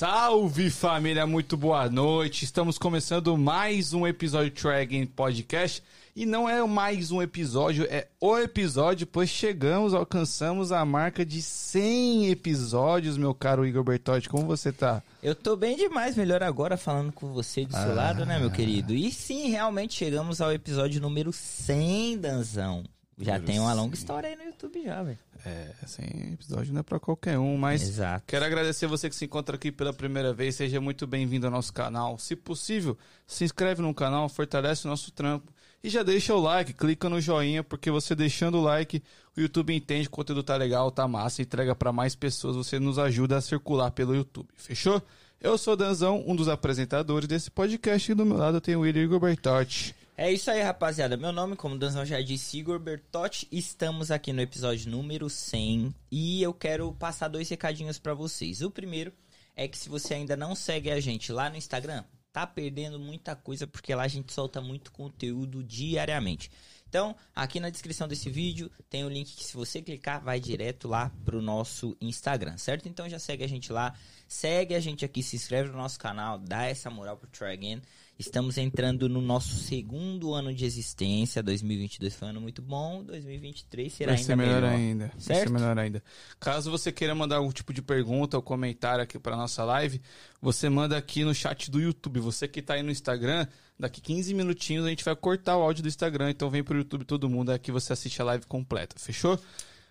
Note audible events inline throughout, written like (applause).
Salve família, muito boa noite. Estamos começando mais um episódio do Dragon Podcast. E não é mais um episódio, é o episódio, pois chegamos, alcançamos a marca de 100 episódios, meu caro Igor Bertotti. Como você tá? Eu tô bem demais, melhor agora falando com você do seu Ah. lado, né, meu querido? E sim, realmente chegamos ao episódio número 100, Danzão. Já tem uma 100. longa história aí no YouTube já, velho. É, 100 episódio não é pra qualquer um, mas Exato. quero agradecer você que se encontra aqui pela primeira vez. Seja muito bem-vindo ao nosso canal. Se possível, se inscreve no canal, fortalece o nosso trampo e já deixa o like, clica no joinha, porque você deixando o like, o YouTube entende que o conteúdo tá legal, tá massa, entrega pra mais pessoas, você nos ajuda a circular pelo YouTube. Fechou? Eu sou o Danzão, um dos apresentadores desse podcast e do meu lado tenho o William Igor Bertotti. É isso aí, rapaziada. Meu nome, como Danzão já disse, Igor Bertotti. Estamos aqui no episódio número 100 e eu quero passar dois recadinhos pra vocês. O primeiro é que se você ainda não segue a gente lá no Instagram, tá perdendo muita coisa porque lá a gente solta muito conteúdo diariamente. Então, aqui na descrição desse vídeo tem o link que se você clicar vai direto lá pro nosso Instagram, certo? Então já segue a gente lá, segue a gente aqui, se inscreve no nosso canal, dá essa moral pro Try Again. Estamos entrando no nosso segundo ano de existência. 2022 foi um ano muito bom. 2023 será Vai ainda ser melhor melhor. ainda. Vai ser Certo? melhor ainda. Caso você queira mandar algum tipo de pergunta ou comentário aqui para nossa live, você manda aqui no chat do YouTube. Você que tá aí no Instagram, daqui 15 minutinhos a gente vai cortar o áudio do Instagram, então vem pro YouTube todo mundo, aqui você assiste a live completa, fechou?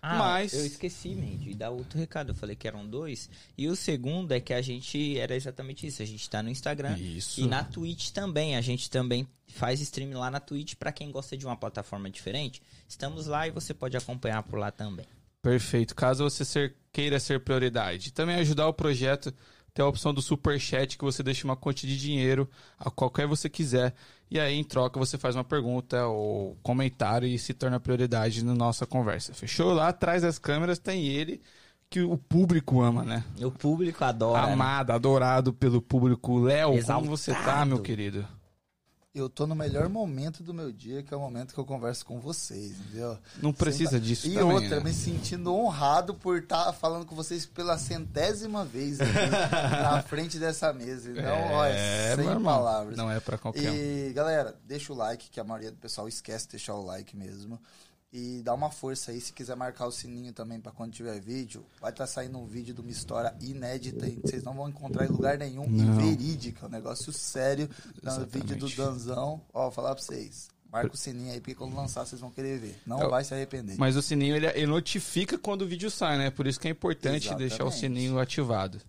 Ah, Mas eu esqueci, man, de dar outro recado. Eu falei que eram dois. E o segundo é que a gente era exatamente isso. A gente tá no Instagram Isso. e na Twitch também. A gente também faz stream lá na Twitch pra quem gosta de uma plataforma diferente. Estamos lá e você pode acompanhar por lá também. Perfeito. Caso você ser- queira ser prioridade, também ajudar o projeto, tem a opção do super chat que você deixa uma quantia de dinheiro a qualquer você quiser e aí em troca você faz uma pergunta ou comentário e se torna prioridade na nossa conversa. Fechou? Lá atrás das câmeras tem ele que o público ama, né? O público adora. né? Amado, adorado pelo público. Léo, como você tá, meu querido? Eu tô no melhor momento do meu dia, que é o momento que eu converso com vocês, entendeu? Não precisa Sem- disso E também, outra, né? me sentindo honrado por estar falando com vocês pela centésima vez aqui, (laughs) na frente dessa mesa. Então, olha, sem meu irmão, palavras. Não é pra qualquer um. E, galera, deixa o like, que a maioria do pessoal esquece de deixar o like mesmo. E dá uma força aí, se quiser marcar o sininho também pra quando tiver vídeo. Vai estar saindo um vídeo de uma história inédita e vocês não vão encontrar em lugar nenhum. Não. E verídica, um negócio sério. No Exatamente. vídeo do Danzão. Ó, vou falar pra vocês. Marca o sininho aí, porque quando lançar vocês vão querer ver. Não Eu- vai se arrepender. Mas o sininho ele, ele notifica quando o vídeo sai, né? Por isso que é importante Exatamente. deixar o sininho ativado.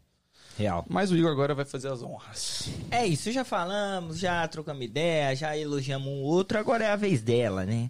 Real. Mas o Igor agora vai fazer as honras. É isso, já falamos, já trocamos ideia, já elogiamos um outro, agora é a vez dela, né?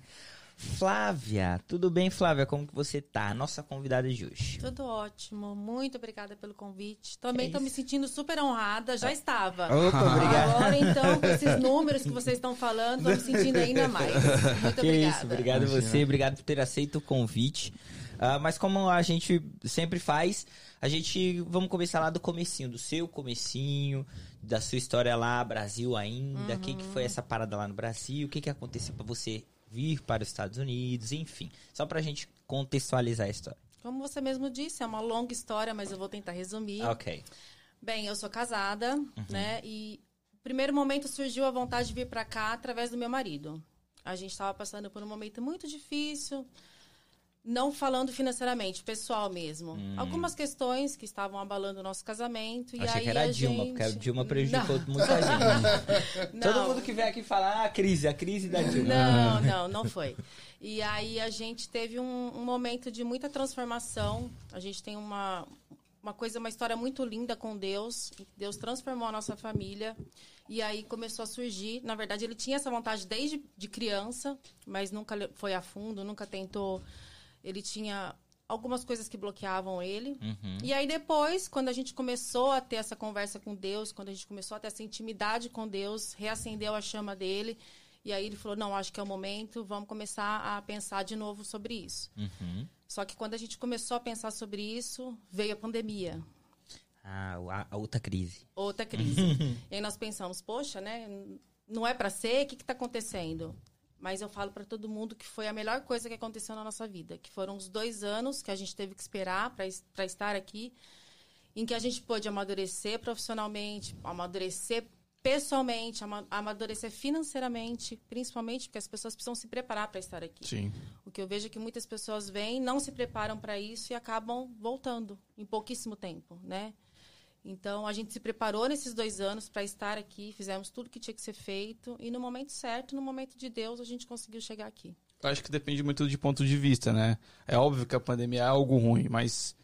Flávia, tudo bem, Flávia? Como que você tá? Nossa convidada de hoje. Tudo ótimo. Muito obrigada pelo convite. Também É estou me isso. sentindo super honrada. Já estava. Opa, obrigado. Agora, então, com esses (laughs) números que vocês estão falando, estou me sentindo (laughs) ainda mais. Muito Que obrigada. isso, obrigado a você, obrigado por ter aceito o convite. Ah, mas como a gente sempre faz, a gente vamos começar lá do comecinho, do seu comecinho, da sua história lá, Brasil ainda, o que, que foi essa parada lá no Brasil, o que, que aconteceu pra você vir para os Estados Unidos, enfim, só pra gente contextualizar a história. Como você mesmo disse, é uma longa história, mas eu vou tentar resumir. Ok. Bem, eu sou casada, né? E no primeiro momento surgiu a vontade de vir para cá através do meu marido. A gente estava passando por um momento muito difícil, não falando financeiramente, pessoal mesmo. Algumas questões que estavam abalando o nosso casamento. E Achei aí que era a Dilma, gente... porque a Dilma prejudicou Não. (laughs) muita gente. Não. Todo mundo que vem aqui fala, ah, a crise, a crise da Dilma. Não, (laughs) não, não foi. E aí a gente teve um, um momento de muita transformação. A gente tem uma, uma coisa, uma história muito linda com Deus. Deus transformou a nossa família. E aí começou a surgir. Na verdade, ele tinha essa vontade desde de criança, mas nunca foi a fundo, nunca tentou. Ele tinha algumas coisas que bloqueavam ele. E aí depois, quando a gente começou a ter essa conversa com Deus, quando a gente começou a ter essa intimidade com Deus, reacendeu a chama dele. E aí ele falou: "Não, acho que é o momento, vamos começar a pensar de novo sobre isso". Uhum. Só que quando a gente começou a pensar sobre isso, veio a pandemia. Ah, a, a outra crise. Outra crise. (laughs) e aí nós pensamos, poxa, né? Não é para ser, o que está acontecendo? Mas eu falo para todo mundo que foi a melhor coisa que aconteceu na nossa vida. Que foram os dois anos que a gente teve que esperar para estar aqui. em que a gente pôde amadurecer profissionalmente, amadurecer pessoalmente, ama- amadurecer financeiramente, principalmente porque as pessoas precisam se preparar para estar aqui. Sim. O que eu vejo é que muitas pessoas vêm, não se preparam para isso e acabam voltando em pouquíssimo tempo, né? Então, a gente se preparou nesses dois anos para estar aqui, fizemos tudo que tinha que ser feito e no momento certo, no momento de Deus, a gente conseguiu chegar aqui. Eu acho que depende muito de ponto de vista, né? É óbvio que a pandemia é algo ruim, mas,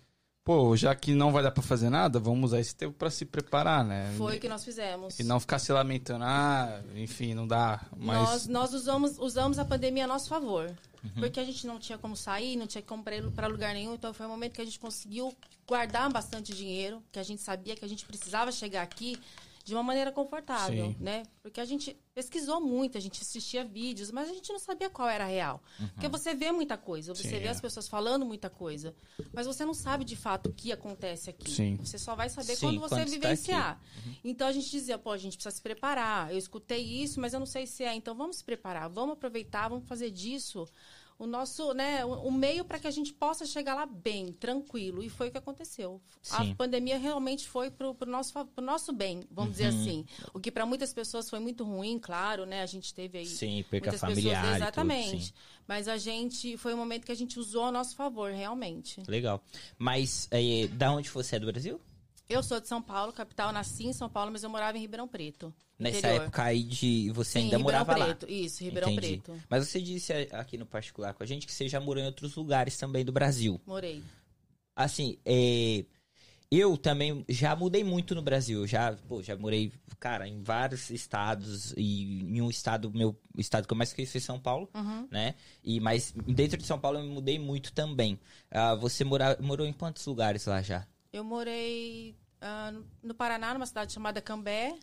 pô, já que não vai dar pra fazer nada, vamos usar esse tempo pra se preparar, né? Foi o que nós fizemos. E não ficar se lamentando, ah, enfim, não dá. Mas. Nós, nós usamos, usamos a pandemia a nosso favor. Porque a gente não tinha como sair, não tinha como ir para lugar nenhum. Então foi um momento que a gente conseguiu guardar bastante dinheiro, que a gente sabia que a gente precisava chegar aqui de uma maneira confortável, Sim. né? Porque a gente pesquisou muito, a gente assistia vídeos, mas a gente não sabia qual era a real. Porque você vê muita coisa, você Sim, vê é. as pessoas falando muita coisa, mas você não sabe de fato o que acontece aqui. Sim. Você só vai saber Sim, quando você quando vivenciar. Então a gente dizia, pô, a gente precisa se preparar. Eu escutei isso, mas eu não sei se é. Então vamos se preparar, vamos aproveitar, vamos fazer disso o nosso, né, o o meio para que a gente possa chegar lá bem, tranquilo. E foi o que aconteceu. Sim. A pandemia realmente foi pro, pro nosso pro nosso bem, vamos dizer assim. O que para muitas pessoas foi muito ruim, claro, né? A gente teve aí Sim, perca muitas familiar. pessoas, e tudo, exatamente. sim. Mas a gente foi um momento que a gente usou a nosso favor, realmente. Legal. Mas, é, da onde você é do Brasil? Eu sou de São Paulo, capital, nasci em São Paulo, mas eu morava em Ribeirão Preto. Nessa interior. época aí de. Você Sim, ainda Ribeirão morava Preto. Isso, lá. Ribeirão Entendi. Preto. Mas você disse aqui no particular com a gente que você já morou em outros lugares também do Brasil. Morei. Assim, é, eu também já mudei muito no Brasil. Já, pô, já morei, cara, em vários estados. E em um estado, meu o estado que eu mais conheci foi São Paulo, Uhum. né? E, mas dentro de São Paulo eu me mudei muito também. Ah, você mora, morou em quantos lugares lá já? Eu morei ah, no Paraná, numa cidade chamada Cambé.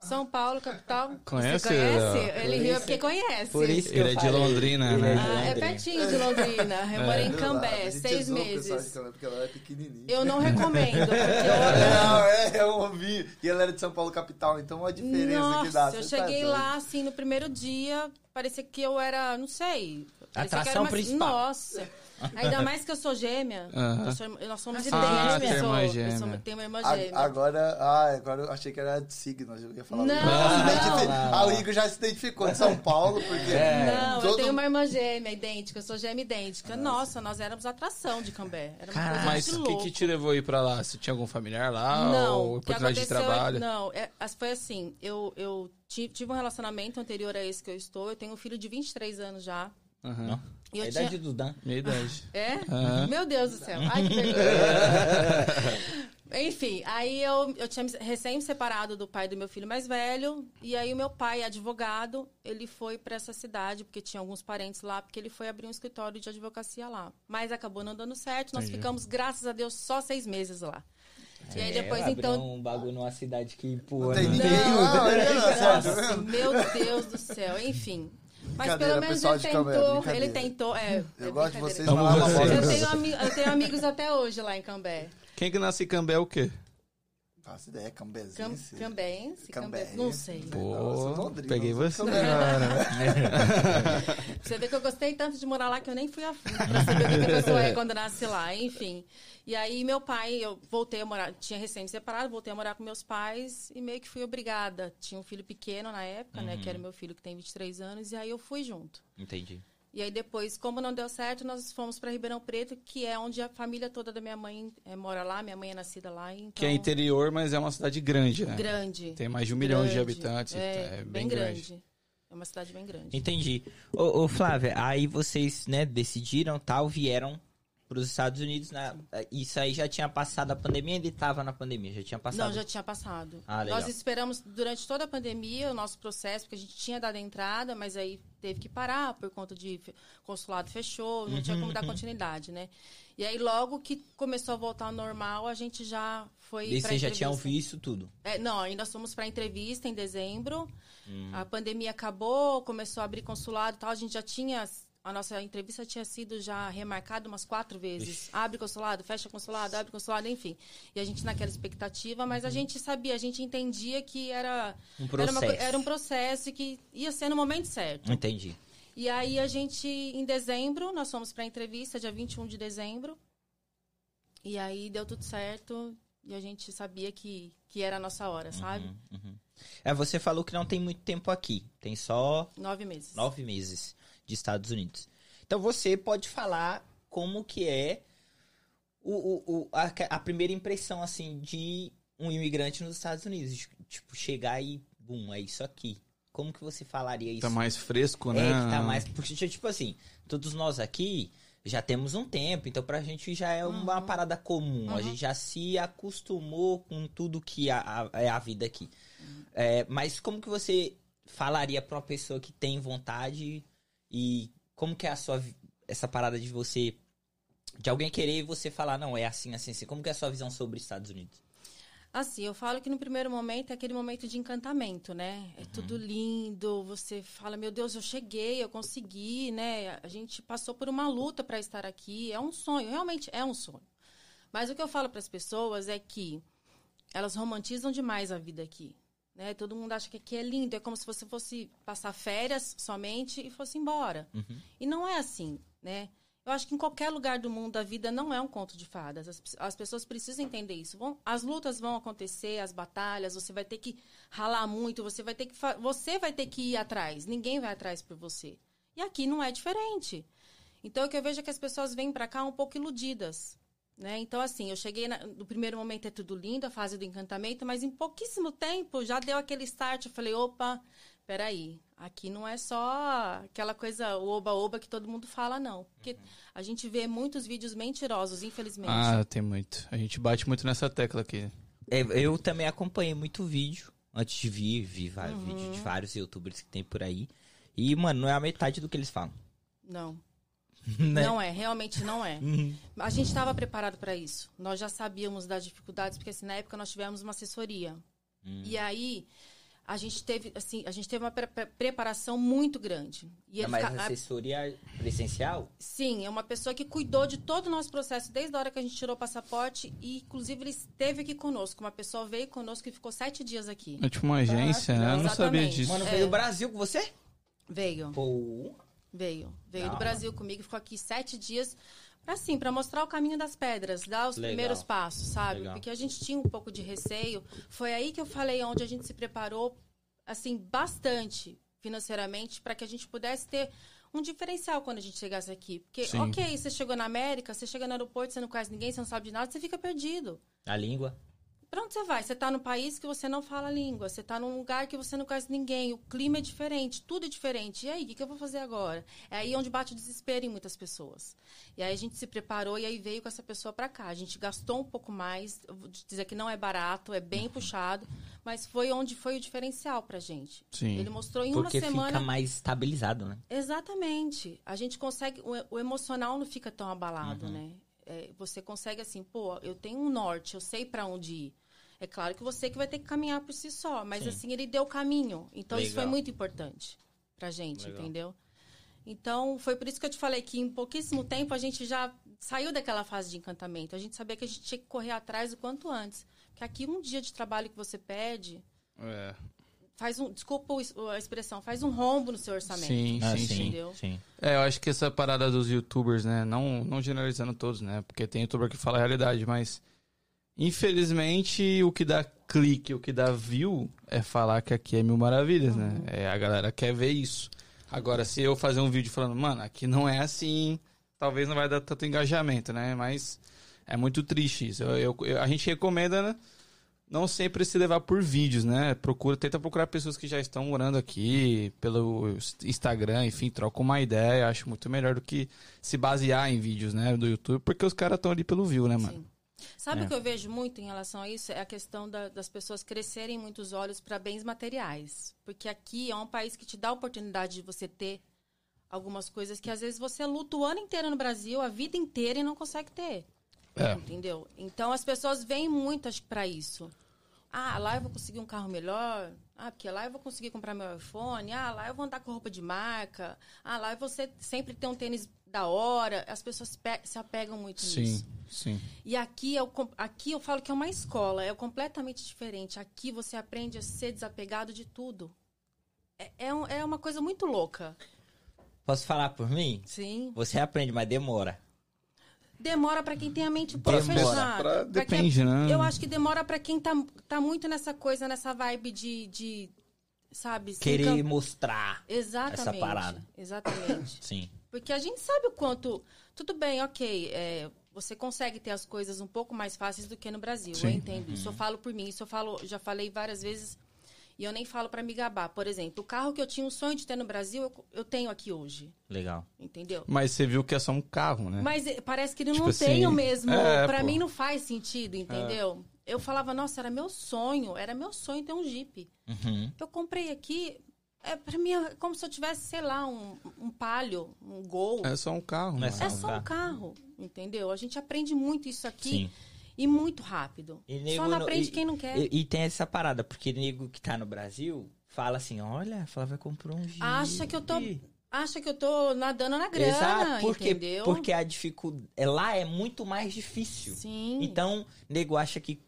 São Paulo, capital. Conhece, Você conhece? Ele riu porque conhece. Por isso que Ele eu é de. Londrina, Ele né? é de Ah, é pertinho de Londrina. Eu morei em? Cambé, seis meses. Cambé Porque ela é pequenininha. Eu não recomendo, (laughs) porque eu... Não, é, eu ouvi. E ela era de São Paulo capital, então olha a diferença Nossa, que dá. eu Você tá cheguei doido. lá, assim, no primeiro dia, parecia que eu era, não sei. Atração era uma- principal. Nossa. (laughs) Ainda mais que eu sou gêmea. Aham. Eu sou- nós somos Ah, idênticas. tem eu sou- irmã eu gêmea. sou- tenho uma irmã A- gêmea. Agora, ah, agora eu achei que era de signo, eu ia falar. Não, Já se não. Ah, o Igor já se identificou de São Paulo, porque Não, eu todo- tenho uma irmã gêmea idêntica, eu sou gêmea idêntica. Nossa, nós éramos atração de Cambé. Era uma coisa Mas o que, que te levou a ir pra lá? Você tinha algum familiar lá? Não, ou oportunidade de aconteceu trabalho? É, não, é, foi assim, eu, eu ti- tive um relacionamento anterior a esse que eu estou, eu tenho um filho de 23 anos já. Aham. E a eu idade tinha... do Dan. Minha idade. (laughs) É? Aham. Meu Deus do céu. Ai, que vergonha. (laughs) Enfim, aí eu, eu tinha recém me separado do pai do meu filho mais velho. E aí o meu pai, advogado, ele foi pra essa cidade, porque tinha alguns parentes lá, porque ele foi abrir um escritório de advocacia lá. Mas acabou não dando certo. Nós Entendi. ficamos, graças a Deus, só seis meses lá. E aí É, depois, então. um bagulho numa cidade que, pô, Não tem não-. Não, (laughs) olha, nossa, sério. meu Deus do céu, enfim. Mas Brincadeira, pelo menos pessoal ele de Cambé, tentou, brincadeira. ele tentou, é. Eu é gosto de vocês, mas uma. Eu tenho, eu tenho amigos até hoje lá em Cambé. Quem que nasce em Cambé é o quê? Faço ideia, Cam, cambezense. cambense, cambe... Cambense. não sei. Pô, Londrina, peguei você eu agora. (laughs) Você vê que eu gostei tanto de morar lá que eu nem fui a fundo pra saber o que a pessoa é quando nasce lá, enfim. E aí meu pai, eu voltei a morar, tinha recém me separado, voltei a morar com meus pais e meio que fui obrigada. Tinha um filho pequeno na época, né, que era meu filho que tem 23 anos, e aí eu fui junto. Entendi. E aí depois, como não deu certo, nós fomos para Ribeirão Preto, que é onde a família toda da minha mãe eh, mora lá, minha mãe é nascida lá, então Que é interior, mas é uma cidade grande, né? grande. Tem mais de um milhão de grande. habitantes. É, É, bem, grande. É uma cidade bem grande. Entendi. Ô, ô, Flávia, aí vocês, né, decidiram, tal, vieram pros Estados Unidos. Na... Isso aí já tinha passado a pandemia, ainda estava na pandemia, já tinha passado. Não, já tinha passado. Ah. Nós esperamos durante toda a pandemia o nosso processo, porque a gente tinha dado a entrada, mas aí teve que parar por conta de consulado fechou, não tinha Uhum, como dar continuidade, né? E aí logo que começou a voltar ao normal, a gente já foi E vocês já tinham visto tudo. É, não, ainda fomos para entrevista em dezembro. Hum. A pandemia acabou, começou a abrir consulado e tal. A gente já tinha. A nossa entrevista tinha sido já remarcada umas quatro vezes. Abre consulado, fecha consulado, abre consulado, enfim. E a gente naquela expectativa, mas a gente sabia, a gente entendia que era Um era, uma processo. era um processo e que ia ser no momento certo. Entendi. E aí a gente, em dezembro, nós fomos para a entrevista, dia 21 de dezembro. E aí deu tudo certo. e a gente sabia que, que era a nossa hora, sabe? Uhum, uhum. É, você falou que não tem muito tempo aqui. Tem só Nove meses. nove meses de Estados Unidos. Então você pode falar como que é o, o, o- a, a primeira impressão, assim, de um imigrante nos Estados Unidos. Tipo, chegar e, bum, é isso aqui. Como que você falaria isso? Tá mais fresco, É, né? que tá mais. Porque, tipo assim, todos nós aqui já temos um tempo, então pra gente já é uma parada comum. A gente já se acostumou com tudo que a- a- é a vida aqui. É, mas como que você falaria pra uma pessoa que tem vontade e como que é a sua. Essa parada de você. De alguém querer e você falar, não, é assim, assim, assim. Como que é a sua visão sobre os Estados Unidos? Assim, eu falo que no primeiro momento é aquele momento de encantamento, né? É tudo lindo, você fala, meu Deus, eu cheguei, eu consegui, né? A gente passou por uma luta para estar aqui, é um sonho, realmente é um sonho. Mas o que eu falo para as pessoas é que elas romantizam demais a vida aqui, né? Todo mundo acha que aqui é lindo, é como se você fosse passar férias somente e fosse embora. E não é assim, né? Eu acho que em qualquer lugar do mundo a vida não é um conto de fadas. As, as pessoas precisam entender isso. Vão- as lutas vão acontecer, as batalhas, você vai ter que ralar muito, você vai ter que você vai ter que ir atrás. Ninguém vai atrás por você. E aqui não é diferente. Então o que eu vejo é que as pessoas vêm para cá um pouco iludidas. Né? Então, assim, eu cheguei na- no primeiro momento é tudo lindo, a fase do encantamento, mas em pouquíssimo tempo já deu aquele start. Eu falei, opa, peraí, aqui não é só aquela coisa o oba-oba que todo mundo fala, não. Porque a gente vê muitos vídeos mentirosos, infelizmente. Ah, tem muito. A gente bate muito nessa tecla aqui. É, eu também acompanhei muito vídeo antes de vir, vi vários vídeos de vários youtubers que tem por aí. E, mano, não é a metade do que eles falam. Não. (laughs) Né? Não é, realmente não é. A gente estava preparado para isso. Nós já sabíamos das dificuldades, porque assim, na época nós tivemos uma assessoria. E aí a gente teve, assim, a gente teve uma pre- pre- preparação muito grande. E É ele mais fica- a- assessoria presencial? Sim, é uma pessoa que cuidou de todo o nosso processo desde a hora que a gente tirou o passaporte e, inclusive, ele esteve aqui conosco. Uma pessoa veio conosco e ficou sete dias aqui. É tipo uma agência, né? Eu não sabia disso. Mano, É. veio do Brasil com você? Veio. Pô, Veio. Veio Da do. Brasil comigo, ficou aqui sete dias. Assim, pra mostrar o caminho das pedras, dar os Legal. primeiros passos, sabe? Legal. Porque a gente tinha um pouco de receio. Foi aí que eu falei onde a gente se preparou, assim, bastante financeiramente, para que a gente pudesse ter um diferencial quando a gente chegasse aqui. Porque, Sim. ok, você chegou na América, você chega no aeroporto, você não conhece ninguém, você não sabe de nada, você fica perdido. a língua. Pra onde você vai? Você tá num país que você não fala a língua, você tá num lugar que você não conhece ninguém, o clima é diferente, tudo é diferente. E aí, o que, que eu vou fazer agora? É aí onde bate o desespero em muitas pessoas. E aí a gente se preparou e aí veio com essa pessoa pra cá. A gente gastou um pouco mais, vou dizer que não é barato, é bem puxado, mas foi onde foi o diferencial pra gente. Sim. Ele mostrou em Porque uma semana. fica mais estabilizado, né? Exatamente. A gente consegue. O, o emocional não fica tão abalado, né? É, você consegue assim, pô, eu tenho um norte, eu sei pra onde ir. É claro que você que vai ter que caminhar por si só, mas Sim. assim, ele deu o caminho. Então isso foi Legal. muito importante pra gente, Legal. entendeu? Então, foi por isso que eu te falei que em pouquíssimo tempo a gente já saiu daquela fase de encantamento. A gente sabia que a gente tinha que correr atrás o quanto antes. Porque aqui um dia de trabalho que você perde, É. faz um, desculpa a expressão, faz um rombo no seu orçamento. Sim, Ah, sim, sim, sim. Entendeu? sim. É, eu acho que essa parada dos youtubers, né? Não, não generalizando todos, né? Porque tem youtuber que fala a realidade, mas. Infelizmente, o que dá clique, o que dá view é falar que aqui é mil maravilhas, né? É, a galera quer ver isso. Agora, se eu fazer um vídeo falando, mano, aqui não é assim, talvez não vai dar tanto engajamento, né? Mas é muito triste isso. Eu, eu- eu- a gente recomenda, né? Não sempre se levar por vídeos, né? Procura, tenta procurar pessoas que já estão morando aqui pelo Instagram, enfim, troca uma ideia. Acho muito melhor do que se basear em vídeos, né, do YouTube, porque os caras estão ali pelo view, né, mano? Sim. Sabe É. o que eu vejo muito em relação a isso? É a questão da- das pessoas crescerem muito os olhos para bens materiais. Porque aqui é um país que te dá a oportunidade de você ter algumas coisas que às vezes você luta o ano inteiro no Brasil, a vida inteira e não consegue ter. É. Entendeu? Então as pessoas vêm muito acho que, pra isso. Ah, lá eu vou conseguir um carro melhor. Ah, porque lá eu vou conseguir comprar meu iPhone. Ah, lá eu vou andar com roupa de marca. Ah, lá eu vou ser- sempre ter um tênis da hora. As pessoas pe- se apegam muito Sim, nisso. sim. E aqui eu, aqui eu falo que é uma escola, é completamente diferente. Aqui você aprende a ser desapegado de tudo. É, é, um- é uma coisa muito louca. Posso falar por mim? Sim. Você aprende, mas demora. Demora pra quem tem a mente um pouco Demora. fechada. Pra- Pra quem- depende, né? Eu acho que demora pra quem tá, tá muito nessa coisa, nessa vibe de, de sabe? se Querer encan- mostrar. Exatamente. essa parada. Exatamente. (coughs) Sim. Porque a gente sabe o quanto. Tudo bem, ok. é, você consegue ter as coisas um pouco mais fáceis do que no Brasil. Sim. Eu entendo. Isso eu falo por mim. Isso eu falo, já falei várias vezes. E eu nem falo pra me gabar. Por exemplo, o carro que eu tinha um sonho de ter no Brasil, eu, eu tenho aqui hoje. Legal. Entendeu? Mas você viu que é só um carro, né? Mas eh, parece que ele Tipo não assim, tem o mesmo. é, pra pô. mim não faz sentido, entendeu? Eu falava, nossa, era meu sonho. Era meu sonho ter um Jeep. Uhum. Eu comprei aqui. É, pra mim é como se eu tivesse, sei lá, um, um palio, um gol. É só um carro, é só É um só um carro, entendeu? A gente aprende muito isso aqui Sim. E muito rápido. E nego Só não aprende e- quem não quer. E, e tem essa parada, porque nego que tá no Brasil fala assim: olha, a Flávia comprou um Jeep. Acha que eu tô Acha que eu tô nadando na grana, Exato, porque, entendeu? porque a dificuldade. Lá é muito mais difícil. Sim. Então, nego acha que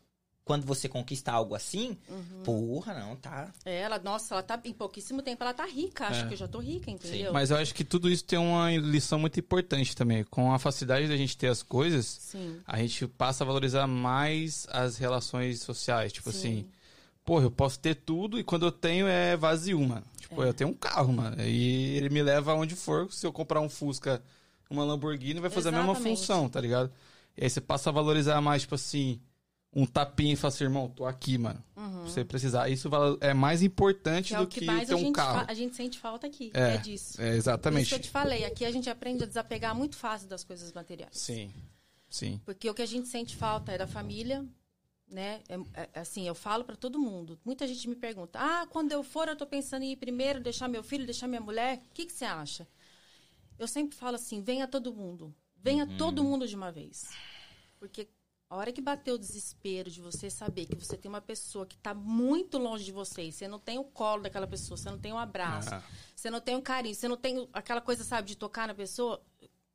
quando você conquista algo assim, Uhum. porra, não, tá. É, ela, nossa, ela tá em pouquíssimo tempo, ela tá rica. Acho É. que eu já tô rica, entendeu? Mas eu acho que tudo isso tem uma lição muito importante também. Com a facilidade da gente ter as coisas, Sim. a gente passa a valorizar mais as relações sociais. Tipo Sim. assim, porra, eu posso ter tudo e quando eu tenho é vazio, mano. Tipo, É. eu tenho um carro, mano. E ele me leva aonde for. Se eu comprar um Fusca, uma Lamborghini, vai fazer a mesma Exatamente. função, tá ligado? E aí você passa a valorizar mais, tipo assim, um tapinha e fala assim, irmão, tô aqui, mano. Uhum. Se você precisar. Isso é mais importante Que é do o que que mais ter um gente, carro. a gente sente falta aqui. É, É, disso. É, Por Isso exatamente. que eu te falei. Aqui a gente aprende a desapegar muito fácil das coisas materiais. Sim, sim. Porque o que a gente sente falta é da família, né? É- é- assim, eu falo pra todo mundo. Muita gente me pergunta: ah, quando eu for, eu tô pensando em ir primeiro, deixar meu filho, deixar minha mulher. O que, que você acha? Eu sempre falo assim: venha todo mundo. Venha todo mundo de uma vez. Porque a hora que bater o desespero de você saber que você tem uma pessoa que tá muito longe de você, e você não tem o colo daquela pessoa, você não tem um abraço, Ah. você não tem um carinho, você não tem aquela coisa, sabe, de tocar na pessoa,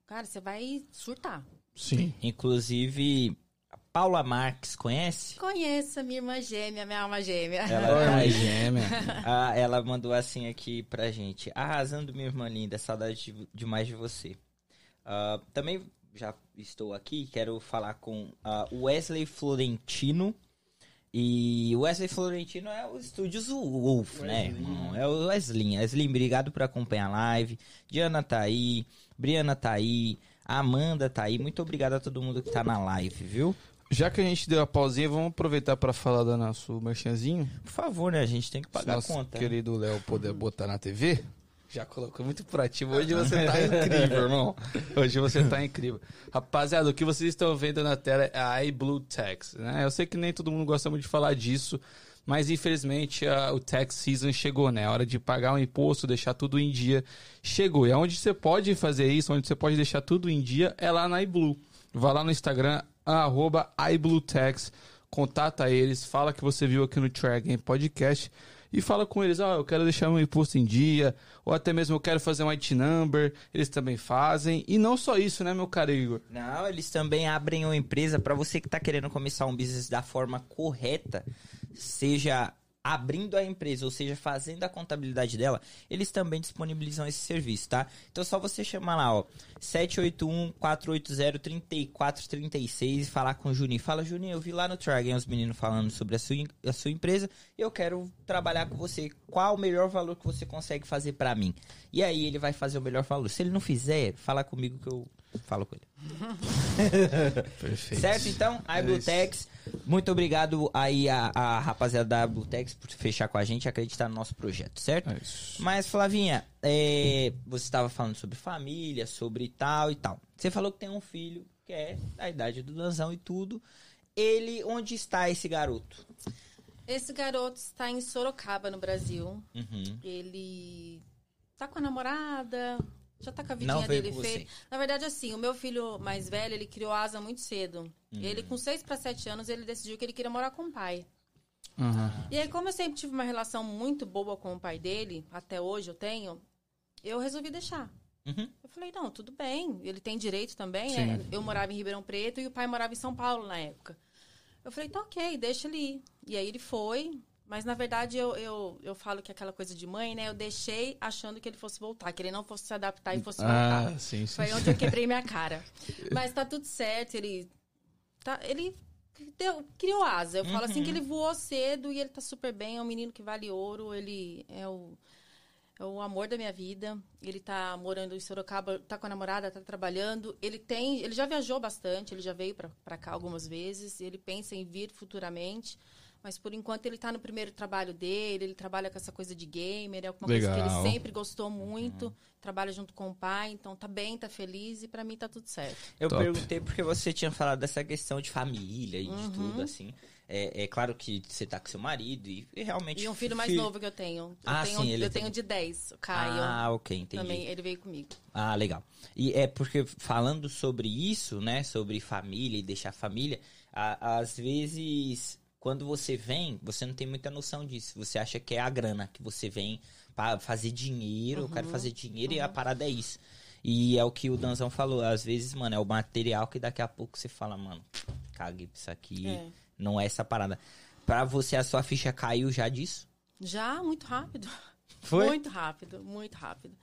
cara, você vai surtar. Sim. Inclusive, a Paula Marques, conhece? Conheça minha irmã gêmea, minha alma gêmea. Ela, aí. gêmea. (laughs) Ah, ela mandou assim aqui pra gente. Arrasando, minha irmã linda. Saudade de- demais de você. Ah, também já estou aqui. Quero falar com o Wesley Florentino. E o Wesley Florentino é o Estúdios Wolf, né? irmão? É o Wesley. Wesley, obrigado por acompanhar a live. Diana tá aí. Briana tá aí. A Amanda tá aí. Muito obrigado a todo mundo que tá na live, viu? Já que a gente deu a pausinha, vamos aproveitar pra falar do nosso merchanzinho. Por favor, né? A gente tem que pagar a nosso conta. querido Léo poder botar na TV. Já colocou muito proativo. Hoje você tá (laughs) incrível, irmão. Hoje você tá incrível. Rapaziada, o que vocês estão vendo na tela é a iBlue Tax, né? Eu sei que nem todo mundo gosta muito de falar disso, mas infelizmente a- o tax season chegou, né? A hora de pagar o imposto, deixar tudo em dia, chegou. E onde você pode fazer isso, onde você pode deixar tudo em dia, é lá na iBlue. Vá lá no Instagram, arroba iBlueTax, contata eles, fala que você viu aqui no Try Again Podcast e fala com eles, ó, eu quero deixar meu imposto em dia, ou até mesmo eu quero fazer um IT number, eles também fazem. E não só isso, né, meu caro Igor? Não, eles também abrem uma empresa para você que está querendo começar um business da forma correta, seja abrindo a empresa, ou seja, fazendo a contabilidade dela, eles também disponibilizam esse serviço, tá? Então é só você chamar lá, ó, 781-480-3436 e falar com o Juninho. Fala, Juninho, eu vi lá no Tragen os meninos falando sobre a sua, a sua empresa e eu quero trabalhar com você. Qual o melhor valor que você consegue fazer para mim? E aí ele vai fazer o melhor valor. Se ele não fizer, fala comigo que eu falo com ele. (laughs) Perfeito. Certo? Então, a É muito obrigado aí a, a rapaziada da Blutex por fechar com a gente e acreditar no nosso projeto, certo? É isso. Mas, Flavinha, é, você estava falando sobre família, sobre tal e tal. Você falou que tem um filho que é da idade do Danzão e tudo. Ele, onde está esse garoto? Esse garoto está em Sorocaba, no Brasil. Uhum. Ele tá com a namorada, já tá com a vidinha dele feita. Na verdade, assim, o meu filho mais velho, ele criou asa muito cedo. Hum. Ele, com 6 para 7 anos, ele decidiu que ele queria morar com o pai. Uhum. E aí, como eu sempre tive uma relação muito boa com o pai dele, até hoje eu tenho, eu resolvi deixar. Uhum. Eu falei, não, tudo bem, ele tem direito também. Né? Eu morava em Ribeirão Preto e o pai morava em São Paulo na época. Eu falei, tá ok, deixa ele ir. E aí ele foi, Mas na verdade eu, eu, eu falo que aquela coisa de mãe, né? Eu deixei achando que ele fosse voltar, que ele não fosse se adaptar e fosse voltar. Ah, sim, sim. Foi onde eu quebrei minha cara. (laughs) Mas tá tudo certo, ele. Tá, ele deu- criou asa. Eu falo assim que ele voou cedo e ele tá super bem, é um menino que vale ouro, ele é o. É o amor da minha vida. Ele tá morando em Sorocaba, tá com a namorada, tá trabalhando. Ele tem, ele já viajou bastante, ele já veio pra cá algumas vezes. Ele pensa em vir futuramente, mas por enquanto ele tá no primeiro trabalho dele. Ele trabalha com essa coisa de gamer, é uma coisa que Legal. ele sempre gostou muito. Trabalha junto com o pai, então tá bem, tá feliz e pra mim tá tudo certo. Eu Top. perguntei porque você tinha falado dessa questão de família e Uhum. de tudo, assim. É, é claro que você tá com seu marido e, e realmente... E um filho mais novo que eu tenho. Eu Ah, tenho, sim, ele eu tem- tenho de 10, o Caio. Ah, ok, entendi. também, ele veio comigo. Ah, legal. E é porque falando sobre isso, né, sobre família e deixar família, a- às vezes quando você vem, você não tem muita noção disso. Você acha que é a grana que você vem para fazer dinheiro, eu Uhum. quero fazer dinheiro e a parada é isso. E é o que o Danzão falou, às vezes, mano, é o material que daqui a pouco você fala, mano, caguei pra isso aqui, É. não é essa parada. Pra você, a sua ficha caiu já disso? Já, muito rápido. (laughs) Foi? Muito rápido, muito rápido.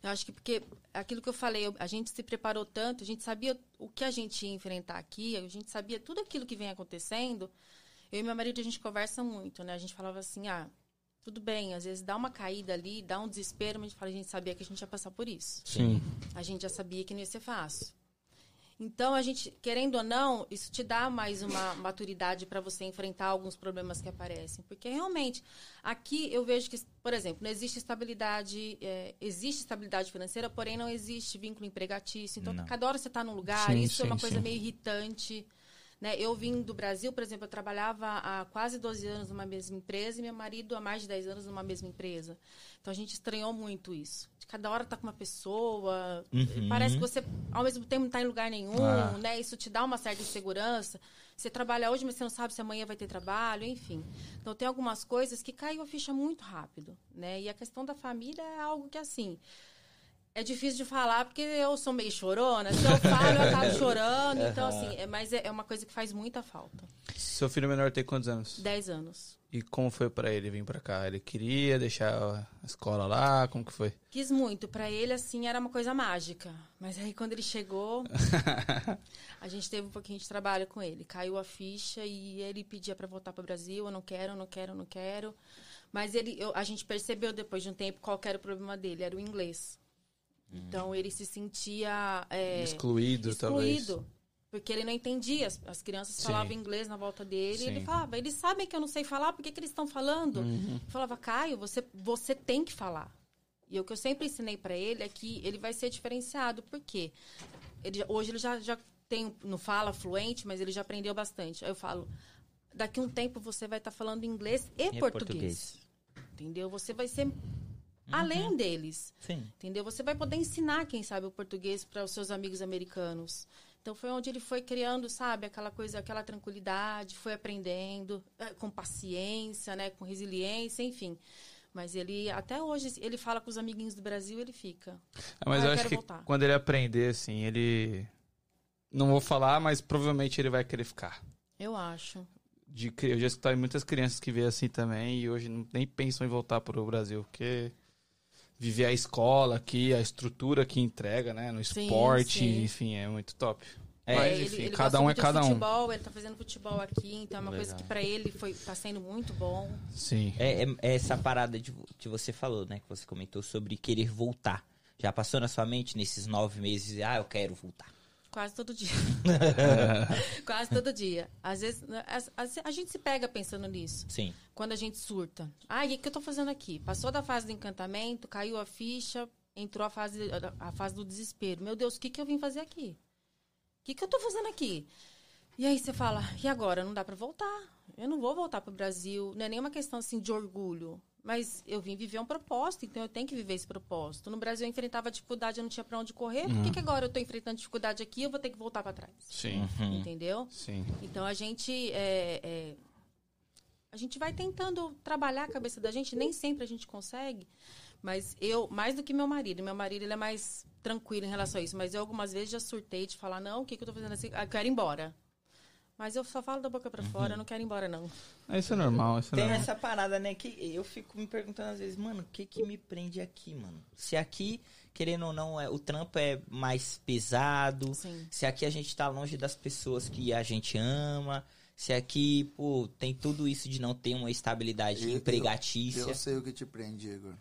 Eu acho que porque aquilo que eu falei, eu- a gente se preparou tanto, a gente sabia o que a gente ia enfrentar aqui, a gente sabia tudo aquilo que vem acontecendo. Eu e meu marido, a gente conversa muito, né? A gente falava assim, ah, tudo bem, às vezes dá uma caída ali, dá um desespero, mas a gente, fala, a gente sabia que a gente ia passar por isso. Sim. A gente já sabia que não ia ser fácil. Então, a gente, querendo ou não, isso te dá mais uma maturidade para você enfrentar alguns problemas que aparecem. Porque realmente, aqui eu vejo que, por exemplo, não existe estabilidade, é, existe estabilidade financeira, porém não existe vínculo empregatício. Então, Não. cada hora você está num lugar, Sim, isso é uma sim, coisa sim. meio irritante. Né? Eu vim do Brasil, por exemplo, eu trabalhava há quase 12 anos numa mesma empresa e meu marido há mais de 10 anos numa mesma empresa. Então a gente estranhou muito isso. De cada hora tá com uma pessoa, Uhum. parece que você ao mesmo tempo não tá em lugar nenhum, Ah. né? Isso te dá uma certa insegurança. Você trabalha hoje, mas você não sabe se amanhã vai ter trabalho, enfim. Então tem algumas coisas que caiu a ficha muito rápido, né? E a questão da família é algo que assim, é difícil de falar porque eu sou meio chorona. Se eu falo, eu acabo (laughs) chorando. Então, assim, é, mas é é uma coisa que faz muita falta. Seu filho menor tem quantos anos? Dez anos. E como foi pra ele vir pra cá? Ele queria deixar a escola lá? Como que foi? Quis muito. Pra ele, assim, era uma coisa mágica. Mas aí, quando ele chegou, (laughs) a gente teve um pouquinho de trabalho com ele. Caiu a ficha e ele pedia pra voltar pro Brasil. Eu não quero, eu não quero, eu não quero. Mas ele, eu- a gente percebeu depois de um tempo qual era o problema dele. Era o inglês. Então, ele se sentia... é, Excluído, talvez. excluído. Porque ele não entendia. As, as crianças Sim. falavam inglês na volta dele. E ele falava, eles sabem que eu não sei falar, por que, que eles estão falando? Uhum. Eu falava, Caio, você, você tem que falar. E o que eu sempre ensinei pra ele é que ele vai ser diferenciado. Por quê? Ele, hoje ele já, já tem, não fala fluente, mas ele já aprendeu bastante. Aí eu falo, daqui a um tempo você vai estar falando inglês e, E português. Entendeu? Você vai ser além deles. Sim. Entendeu? Você vai poder ensinar, quem sabe, o português para os seus amigos americanos. Então foi onde ele foi criando, sabe, aquela coisa, aquela tranquilidade, foi aprendendo eh, com paciência, né, com resiliência, enfim. Mas ele até hoje ele fala com os amiguinhos do Brasil, ele fica. Ah, mas Ah, eu eu acho que voltar. quando ele aprender, assim, ele. Não vou falar, mas provavelmente ele vai querer ficar. Eu acho. De, eu já escutei muitas crianças que veem assim também e hoje nem pensam em voltar pro Brasil, porque viver a escola aqui, a estrutura que entrega, né? No Sim, esporte, sim. enfim, é muito top. É, Mas, ele, enfim, ele cada gosta um é cada um. futebol, ele tá fazendo futebol aqui, então é uma coisa Legal. que para ele foi tá sendo muito bom. Sim. É, é- é essa parada de, que você falou, né? Que você comentou sobre querer voltar. Já passou na sua mente nesses nove meses? Ah, eu quero voltar. Quase todo dia. (laughs) Quase todo dia. Às vezes, né, as- as- a gente se pega pensando nisso. Sim. Quando a gente surta. Ah, e o que eu tô fazendo aqui? Passou da fase do encantamento, caiu a ficha, entrou a fase, a fase do desespero. Meu Deus, o que, que eu vim fazer aqui? O que, que eu tô fazendo aqui? E aí você fala, e agora? Não dá pra voltar. Eu não vou voltar pro Brasil. Não é nenhuma questão assim de orgulho. Mas eu vim viver um propósito, então eu tenho que viver esse propósito. No Brasil eu enfrentava dificuldade, eu não tinha pra onde correr. Por que, que agora eu tô enfrentando dificuldade aqui eu vou ter que voltar pra trás? Sim. Entendeu? Sim. Então a gente é, é, a gente vai tentando trabalhar a cabeça da gente, nem sempre a gente consegue. Mas eu, mais do que meu marido, meu marido ele é mais tranquilo em relação a isso. Mas eu algumas vezes já surtei de falar, não, o que, que eu tô fazendo assim? Ah, eu quero ir embora. Mas eu só falo da boca pra fora, eu não quero ir embora, não. É, Isso é normal, isso é Tem normal. essa parada, né? Que eu fico me perguntando às vezes, mano, o que que me prende aqui, mano? Se aqui, querendo ou não, é, o trampo é mais pesado, Sim. se aqui a gente tá longe das pessoas que a gente ama, se aqui, pô, tem tudo isso de não ter uma estabilidade Eu- eu- empregatícia. Eu sei o que te prende, Igor.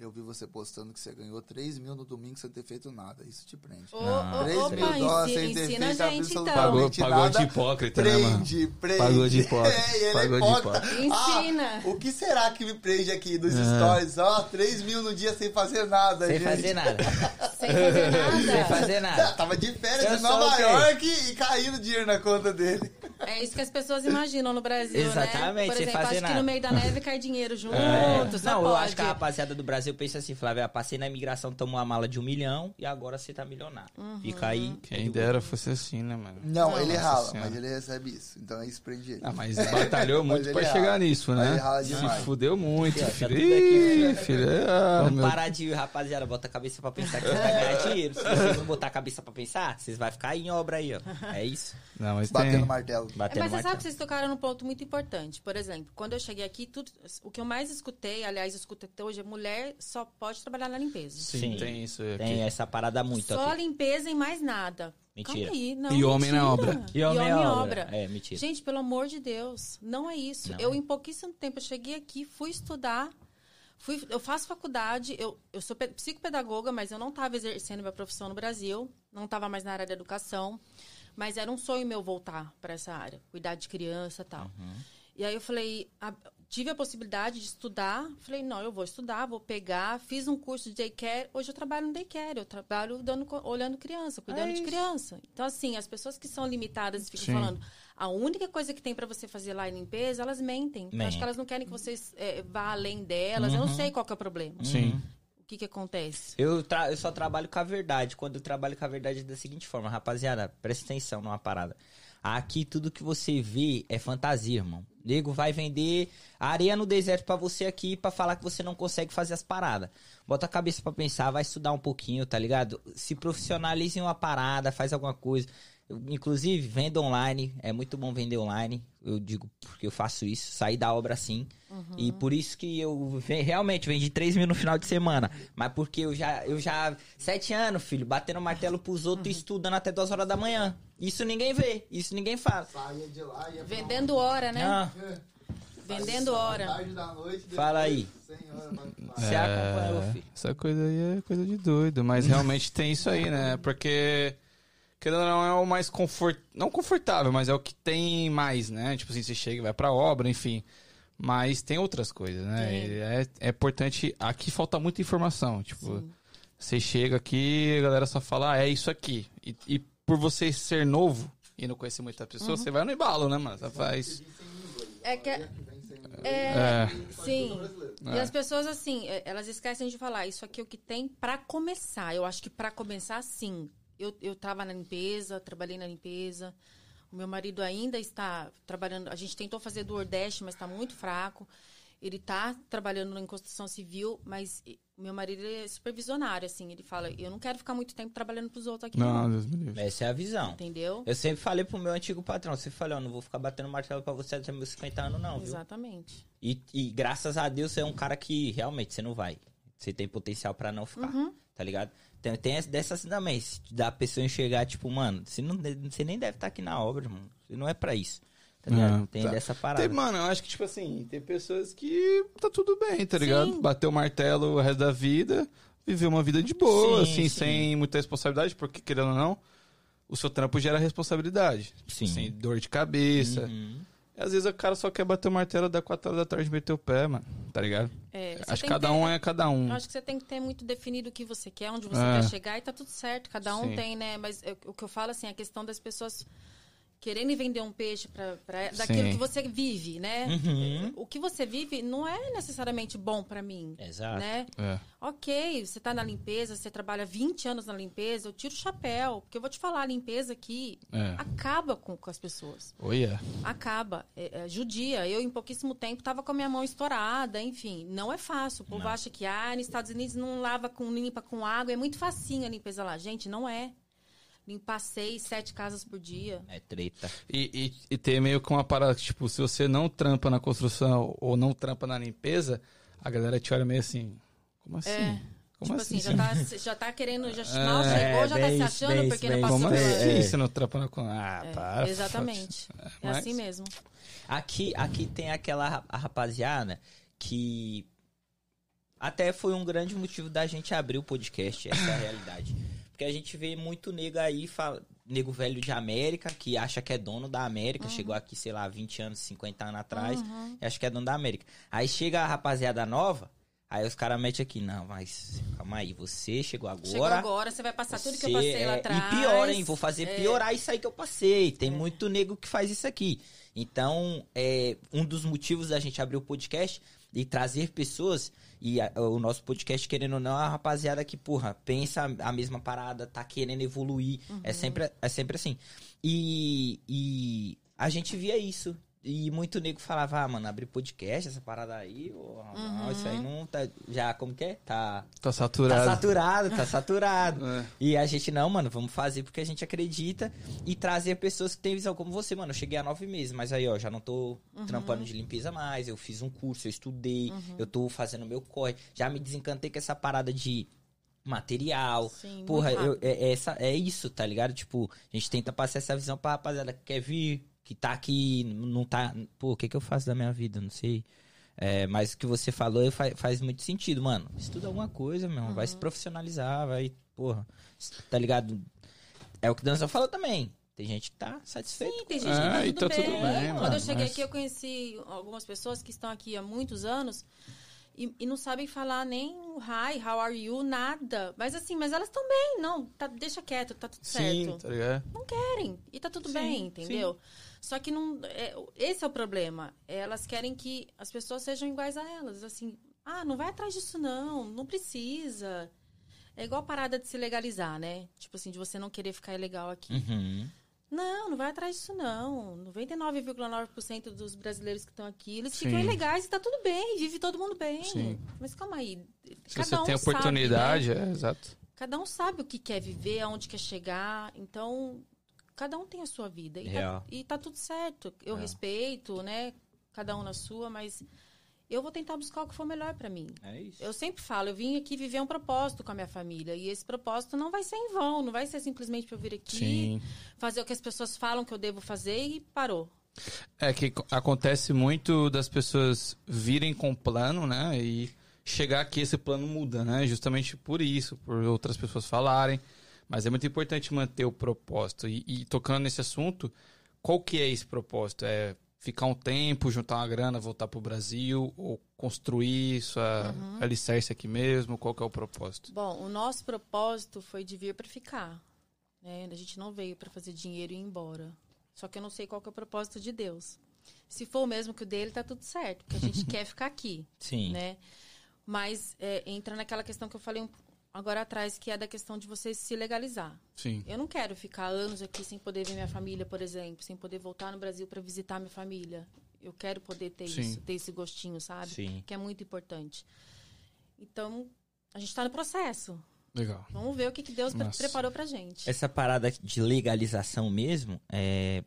Eu vi você postando que você ganhou 3 mil no domingo sem ter feito nada. Isso te prende. Ô, ô, 3 opa, mil dólares sem ter ensina a feito gente, então. absolutamente Pagou, pagou de nada. hipócrita, né, mano? Prende, prende. Pagou de hipócrita, (laughs) É, ele pagou é de hipócrita. Ensina. Ah, o que será que me prende aqui nos É. stories? Ó, 3 mil no dia sem fazer nada, Sem gente. fazer nada. (laughs) Sem fazer nada. Sem fazer Ah, nada. (laughs) Tava de férias Eu em Nova? York e caindo dinheiro na conta dele. É isso que as pessoas imaginam no Brasil, né? Exatamente, Por sem exemplo, fazer acho que nada. no meio da neve cai dinheiro (laughs) junto, É. Não, eu pode. acho que a rapaziada do Brasil pensa assim, Flávia, passei na imigração, tomou uma mala de um milhão e agora você tá milionário. Uhum. Fica aí. Quem dera fosse assim, né, mano? Não, Não. ele rala, Senhora. mas ele recebe isso. Então isso prende ele. Ah, mas batalhou (laughs) muito Mas pra rala. chegar nisso, Mas né? ele rala Se demais. fudeu muito, filho. Ih, filho. Ah, Vamos meu... parar de, rapaziada, bota a cabeça pra pensar que você vai ganhar dinheiro. Se vocês não botar a cabeça pra pensar, vocês vão ficar em obra aí, ó. É isso. Não, mas Batendo tem... martelo. É, Batendo mas você sabe que vocês tocaram num ponto muito importante. Por exemplo, quando eu cheguei aqui, tudo, o que eu mais escutei, aliás, eu escuto até hoje, é mulher só pode trabalhar na limpeza. Sim, Sim. tem isso aqui. Tem essa parada muito Só aqui. limpeza e mais nada. Mentira. Aí, não, E homem na mentira. obra. E homem é obra. É, mentira. Gente, pelo amor de Deus, não é isso. Não eu, é. em pouquíssimo tempo, eu cheguei aqui, fui estudar, fui, eu faço faculdade, eu, eu sou pe- psicopedagoga, mas eu não estava exercendo minha profissão no Brasil, não estava mais na área da educação, mas era um sonho meu voltar para essa área, cuidar de criança e tal. Uhum. E aí eu falei, a- tive a possibilidade de estudar, falei, não, eu vou estudar, vou pegar, fiz um curso de daycare, hoje eu trabalho no daycare, eu trabalho dando, olhando criança, cuidando de isso. criança. Então, assim, as pessoas que são limitadas e ficam Sim. falando, a única coisa que tem pra você fazer lá é limpeza, elas mentem. Acho que elas não querem que você é, vá além delas, eu não sei qual que é o problema. Sim. O que que acontece? Eu, tra- eu só trabalho com a verdade. Quando eu trabalho com a verdade é da seguinte forma, rapaziada, presta atenção numa parada. Aqui tudo que você vê é fantasia, irmão. Nego vai vender areia no deserto pra você aqui pra falar que você não consegue fazer as paradas. Bota a cabeça pra pensar, vai estudar um pouquinho, tá ligado? Se profissionalize em uma parada, faz alguma coisa. Eu, inclusive, venda online. É muito bom vender online. Eu digo porque eu faço isso. Sair da obra assim. E por isso que eu realmente vendi 3 mil no final de semana. Mas porque eu já, eu já. Sete anos, filho, batendo martelo pros outros e estudando até 2 horas da manhã. Isso ninguém vê. Isso ninguém fala. Saia de lá e Vendendo hora, né? Ah, Vendendo hora. Noite, Fala aí. Você acompanhou, É, filho. essa coisa aí é coisa de doido, mas (laughs) realmente tem isso aí, né? Porque querendo ou não é o mais confort... não confortável, mas é o que tem mais, né? Tipo assim, você chega e vai pra obra, enfim. Mas tem outras coisas, né? É, é importante. Aqui falta muita informação. Tipo, você chega aqui, a galera só fala, ah, é isso aqui. E, e por você ser novo e não conhecer muita pessoa, você vai no embalo, né, mano? Você faz. É que. É, É. sim. E as pessoas, assim, é, elas esquecem de falar. Isso aqui é o que tem pra começar. Eu acho que pra começar, sim. Eu, eu tava na limpeza, trabalhei na limpeza. O meu marido ainda está trabalhando. A gente tentou fazer do Nordeste, mas está muito fraco. Ele tá trabalhando em construção civil, mas meu marido é supervisionário, assim. Ele fala: Eu não quero ficar muito tempo trabalhando pros outros aqui, Não. Deus me livre. Essa é a visão. Entendeu? Eu sempre falei pro meu antigo patrão, você falou, não vou ficar batendo martelo pra você até meus 50 anos, não, viu? Exatamente. E, e graças a Deus você é um cara que realmente você não vai. Você tem potencial pra não ficar, tá ligado? Tem, tem essa- dessas também, se- da pessoa enxergar, tipo, mano, você, não, você nem deve estar aqui na obra, mano. Você não é pra isso. Tá? É, tem tá. dessa parada. Tem, mano, eu acho que, tipo assim, tem pessoas que tá tudo bem, tá ligado? Sim. Bateu o martelo o resto da vida, viveu uma vida de boa, Sim, assim, sim. sem muita responsabilidade, porque, querendo ou não, o seu trampo gera responsabilidade. Sim. Sem dor de cabeça. Uhum. Às vezes o cara só quer bater o martelo da 4 horas da tarde e meter o pé, mano. Tá ligado? É, acho que cada ter- um é cada um. Eu acho que você tem que ter muito definido o que você quer, onde você É. quer chegar e tá tudo certo. Cada um Sim. tem, né? Mas é, o que eu falo, assim, a questão das pessoas querendo vender um peixe pra, pra, daquilo Sim. que você vive, né? Uhum. O que você vive não é necessariamente bom pra mim, Exato. né? É. Ok, você tá na limpeza, você trabalha 20 anos na limpeza, eu tiro o chapéu. Porque eu vou te falar, a limpeza aqui É. acaba com, com as pessoas. Olha. Acaba. É, é, judia. Eu, em pouquíssimo tempo, tava com a minha mão estourada, enfim. Não é fácil. O povo acha que, ah, nos Estados Unidos não lava com limpa com água. É muito facinho a limpeza lá. Gente, não é. Limpar seis, sete casas por dia. É treta. E, e, e ter meio que uma parada, tipo, se você não trampa na construção ou não trampa na limpeza, a galera te olha meio assim, como assim? É. Como tipo assim? assim, já tá, (laughs) já tá querendo, já mal É, chegou, já tá bem se achando bem porque isso, não bem passou Como assim É. você não trampa na... Ah, É, para. Exatamente. É Mas- assim mesmo. Aqui, aqui tem aquela rapaziada que até foi um grande motivo da gente abrir o podcast, essa é a realidade. (laughs) Porque a gente vê muito nego aí, fala, nego velho de América, que acha que é dono da América, chegou aqui, sei lá, 20 anos, 50 anos atrás, e acha que é dono da América. Aí chega a rapaziada nova, aí os caras metem aqui, não, mas calma aí, você chegou agora. Chegou agora, você vai passar tudo que eu Você passei lá é- atrás. E pior, hein? Vou fazer É. piorar isso aí que eu passei. Tem muito nego que faz isso aqui. Então, é, um dos motivos da gente abrir o podcast e trazer pessoas. E a- o nosso podcast, querendo ou não, é a rapaziada que, porra, pensa a mesma parada, tá querendo evoluir. É, sempre, é sempre assim. E, e a gente via isso. E muito nego falava, ah, mano, abrir podcast, essa parada aí, ô, não, isso aí não tá. Já, como que é? Tá. Tá Tá saturado. saturado, tá saturado. (laughs) É. E a gente, não, mano, vamos fazer porque a gente acredita e trazer pessoas que têm visão como você, mano. Eu cheguei há nove meses, mas aí, ó, já não tô trampando de limpeza mais. Eu fiz um curso, eu estudei, eu tô fazendo meu corre. Já me desencantei com essa parada de material. Sim, Porra, eu, é, é essa, é isso, tá ligado? Tipo, a gente tenta passar essa visão pra rapaziada que quer vir, que tá aqui, não tá. Pô, o que que eu faço da minha vida? Não sei. É, mas o que você falou faz, faz muito sentido, mano. Estuda alguma coisa, meu. Vai Uhum. se profissionalizar, vai. Porra. Tá ligado? É o que o Dança falou também. Tem gente que tá satisfeito. Sim, tem gente que tá tá tudo tudo bem. bem, Quando mano, eu cheguei mas- aqui, eu conheci algumas pessoas que estão aqui há muitos anos e, e não sabem falar nem o hi, how are you, nada. Mas assim, mas elas estão bem, não, tá, deixa quieto, tá tudo Sim, certo. tá ligado? Não querem, e tá tudo Sim, bem, entendeu? Só que não, é, esse é o problema. Elas querem que as pessoas sejam iguais a elas, assim, ah, não vai atrás disso não, não precisa. É igual a parada de se legalizar, né? Tipo assim, de você não querer ficar ilegal aqui. Uhum. Não, não vai atrás disso, não. 99,9% dos brasileiros que estão aqui, eles Sim. ficam ilegais e tá tudo bem, vive todo mundo bem. Sim. Mas calma aí. Se cada você um tem sabe, oportunidade, né? é, exato. Cada um sabe o que quer viver, aonde quer chegar. Então, cada um tem a sua vida. E, tá, e tá tudo certo. Eu É. respeito, né? Cada um na sua, mas eu vou tentar buscar o que for melhor pra mim. É isso. Eu sempre falo, eu vim aqui viver um propósito com a minha família. E esse propósito não vai ser em vão, não vai ser simplesmente pra eu vir aqui, Sim. fazer o que as pessoas falam que eu devo fazer e parou. É que co- acontece muito das pessoas virem com plano, né? E chegar aqui esse plano muda, né? Justamente por isso, por outras pessoas falarem. Mas é muito importante manter o propósito. E, e tocando nesse assunto, qual que é esse propósito? É ficar um tempo, juntar uma grana, voltar pro Brasil ou construir sua Uhum. alicerce aqui mesmo? Qual que é o propósito? Bom, o nosso propósito foi de vir para ficar. Né? A gente não veio para fazer dinheiro e ir embora. Só que eu não sei qual que é o propósito de Deus. Se for o mesmo que o dele, tá tudo certo, porque a gente (laughs) quer ficar aqui, Sim. né? Mas é, entra naquela questão que eu falei um- agora atrás, que é da questão de você se legalizar. Sim. Eu não quero ficar anos aqui sem poder ver minha família, por exemplo, sem poder voltar no Brasil para visitar minha família. Eu quero poder ter Sim. isso, ter esse gostinho, sabe? Sim. Que é muito importante. Então, a gente está no processo. Legal. Vamos ver o que, que Deus Nossa. preparou pra gente. Essa parada de legalização mesmo é,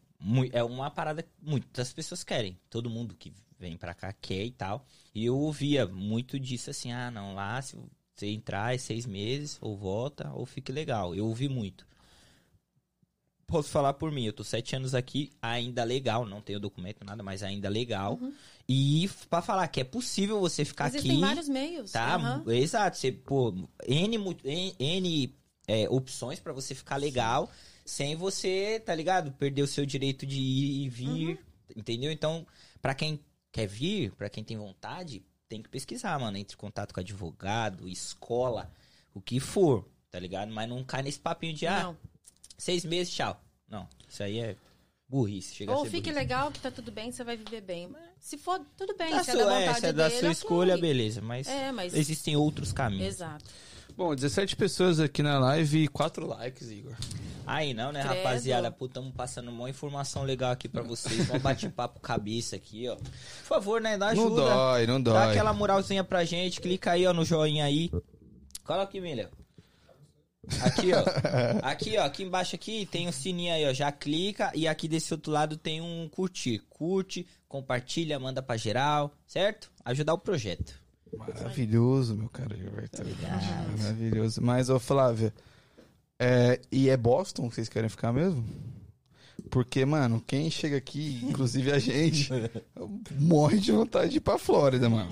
é uma parada que muitas pessoas querem. Todo mundo que vem pra cá quer e tal. E eu ouvia muito disso assim: ah, não, lá se você entrar é seis meses, ou volta, ou fique legal. Eu ouvi muito. Posso falar por mim, eu tô sete anos aqui, ainda legal, não tenho documento, nada, mas ainda legal. E pra falar que é possível você ficar Existem aqui. vários meios. Tá, aham. exato. Você, pô, N, N, N, é, opções pra você ficar legal, sem você, tá ligado? Perder o seu direito de ir e vir, Uhum. entendeu? Então, pra quem quer vir, pra quem tem vontade, tem que pesquisar, mano. Entre em contato com advogado, escola, o que for, tá ligado? Mas não cai nesse papinho de, ah, Não. seis meses, tchau. Não, isso aí é burrice. Chega Ou fique burrice. legal, que tá tudo bem, você vai viver bem. Mas se for, tudo bem. Da se sua, é da é, se é da dele, sua ok. escolha, beleza. Mas, É, mas... existem outros caminhos. Exato. Bom, 17 pessoas aqui na live e 4 likes, Igor. Aí não, né, Credo. rapaziada? Pô, tamo passando uma informação legal aqui pra vocês. Um bate-papo cabeça aqui, ó. Por favor, né? Dá ajuda. Não dói, não Dá dói. aquela moralzinha pra gente. Clica aí, ó, no joinha aí. Cola aqui, Milha. Aqui, ó. (laughs) Aqui, ó. Aqui embaixo aqui tem um sininho aí, ó. Já clica. E aqui desse outro lado tem um curtir. Curte, compartilha, manda pra geral, certo? Ajudar o projeto. Maravilhoso, meu cara, Gilberto. Maravilhoso. Mas, ô Flávia, é, e é Boston que vocês querem ficar mesmo? Porque, mano, quem chega aqui, inclusive a gente, (laughs) morre de vontade de ir pra Flórida, mano.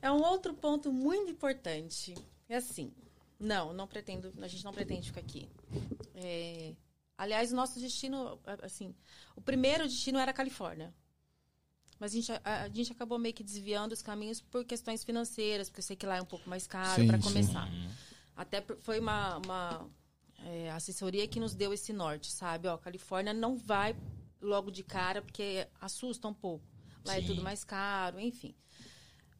É um outro ponto muito importante. É assim, não, não pretendo, a gente não pretende ficar aqui. É, aliás, o nosso destino, assim, o primeiro destino era a Califórnia. Mas a gente, a, a gente acabou meio que desviando os caminhos por questões financeiras, porque eu sei que lá é um pouco mais caro Sim, para sim. começar. Até por- foi uma, uma é, assessoria que nos deu esse norte, sabe? Ó, Califórnia não vai logo de cara, porque assusta um pouco. Lá é Sim. tudo mais caro, enfim.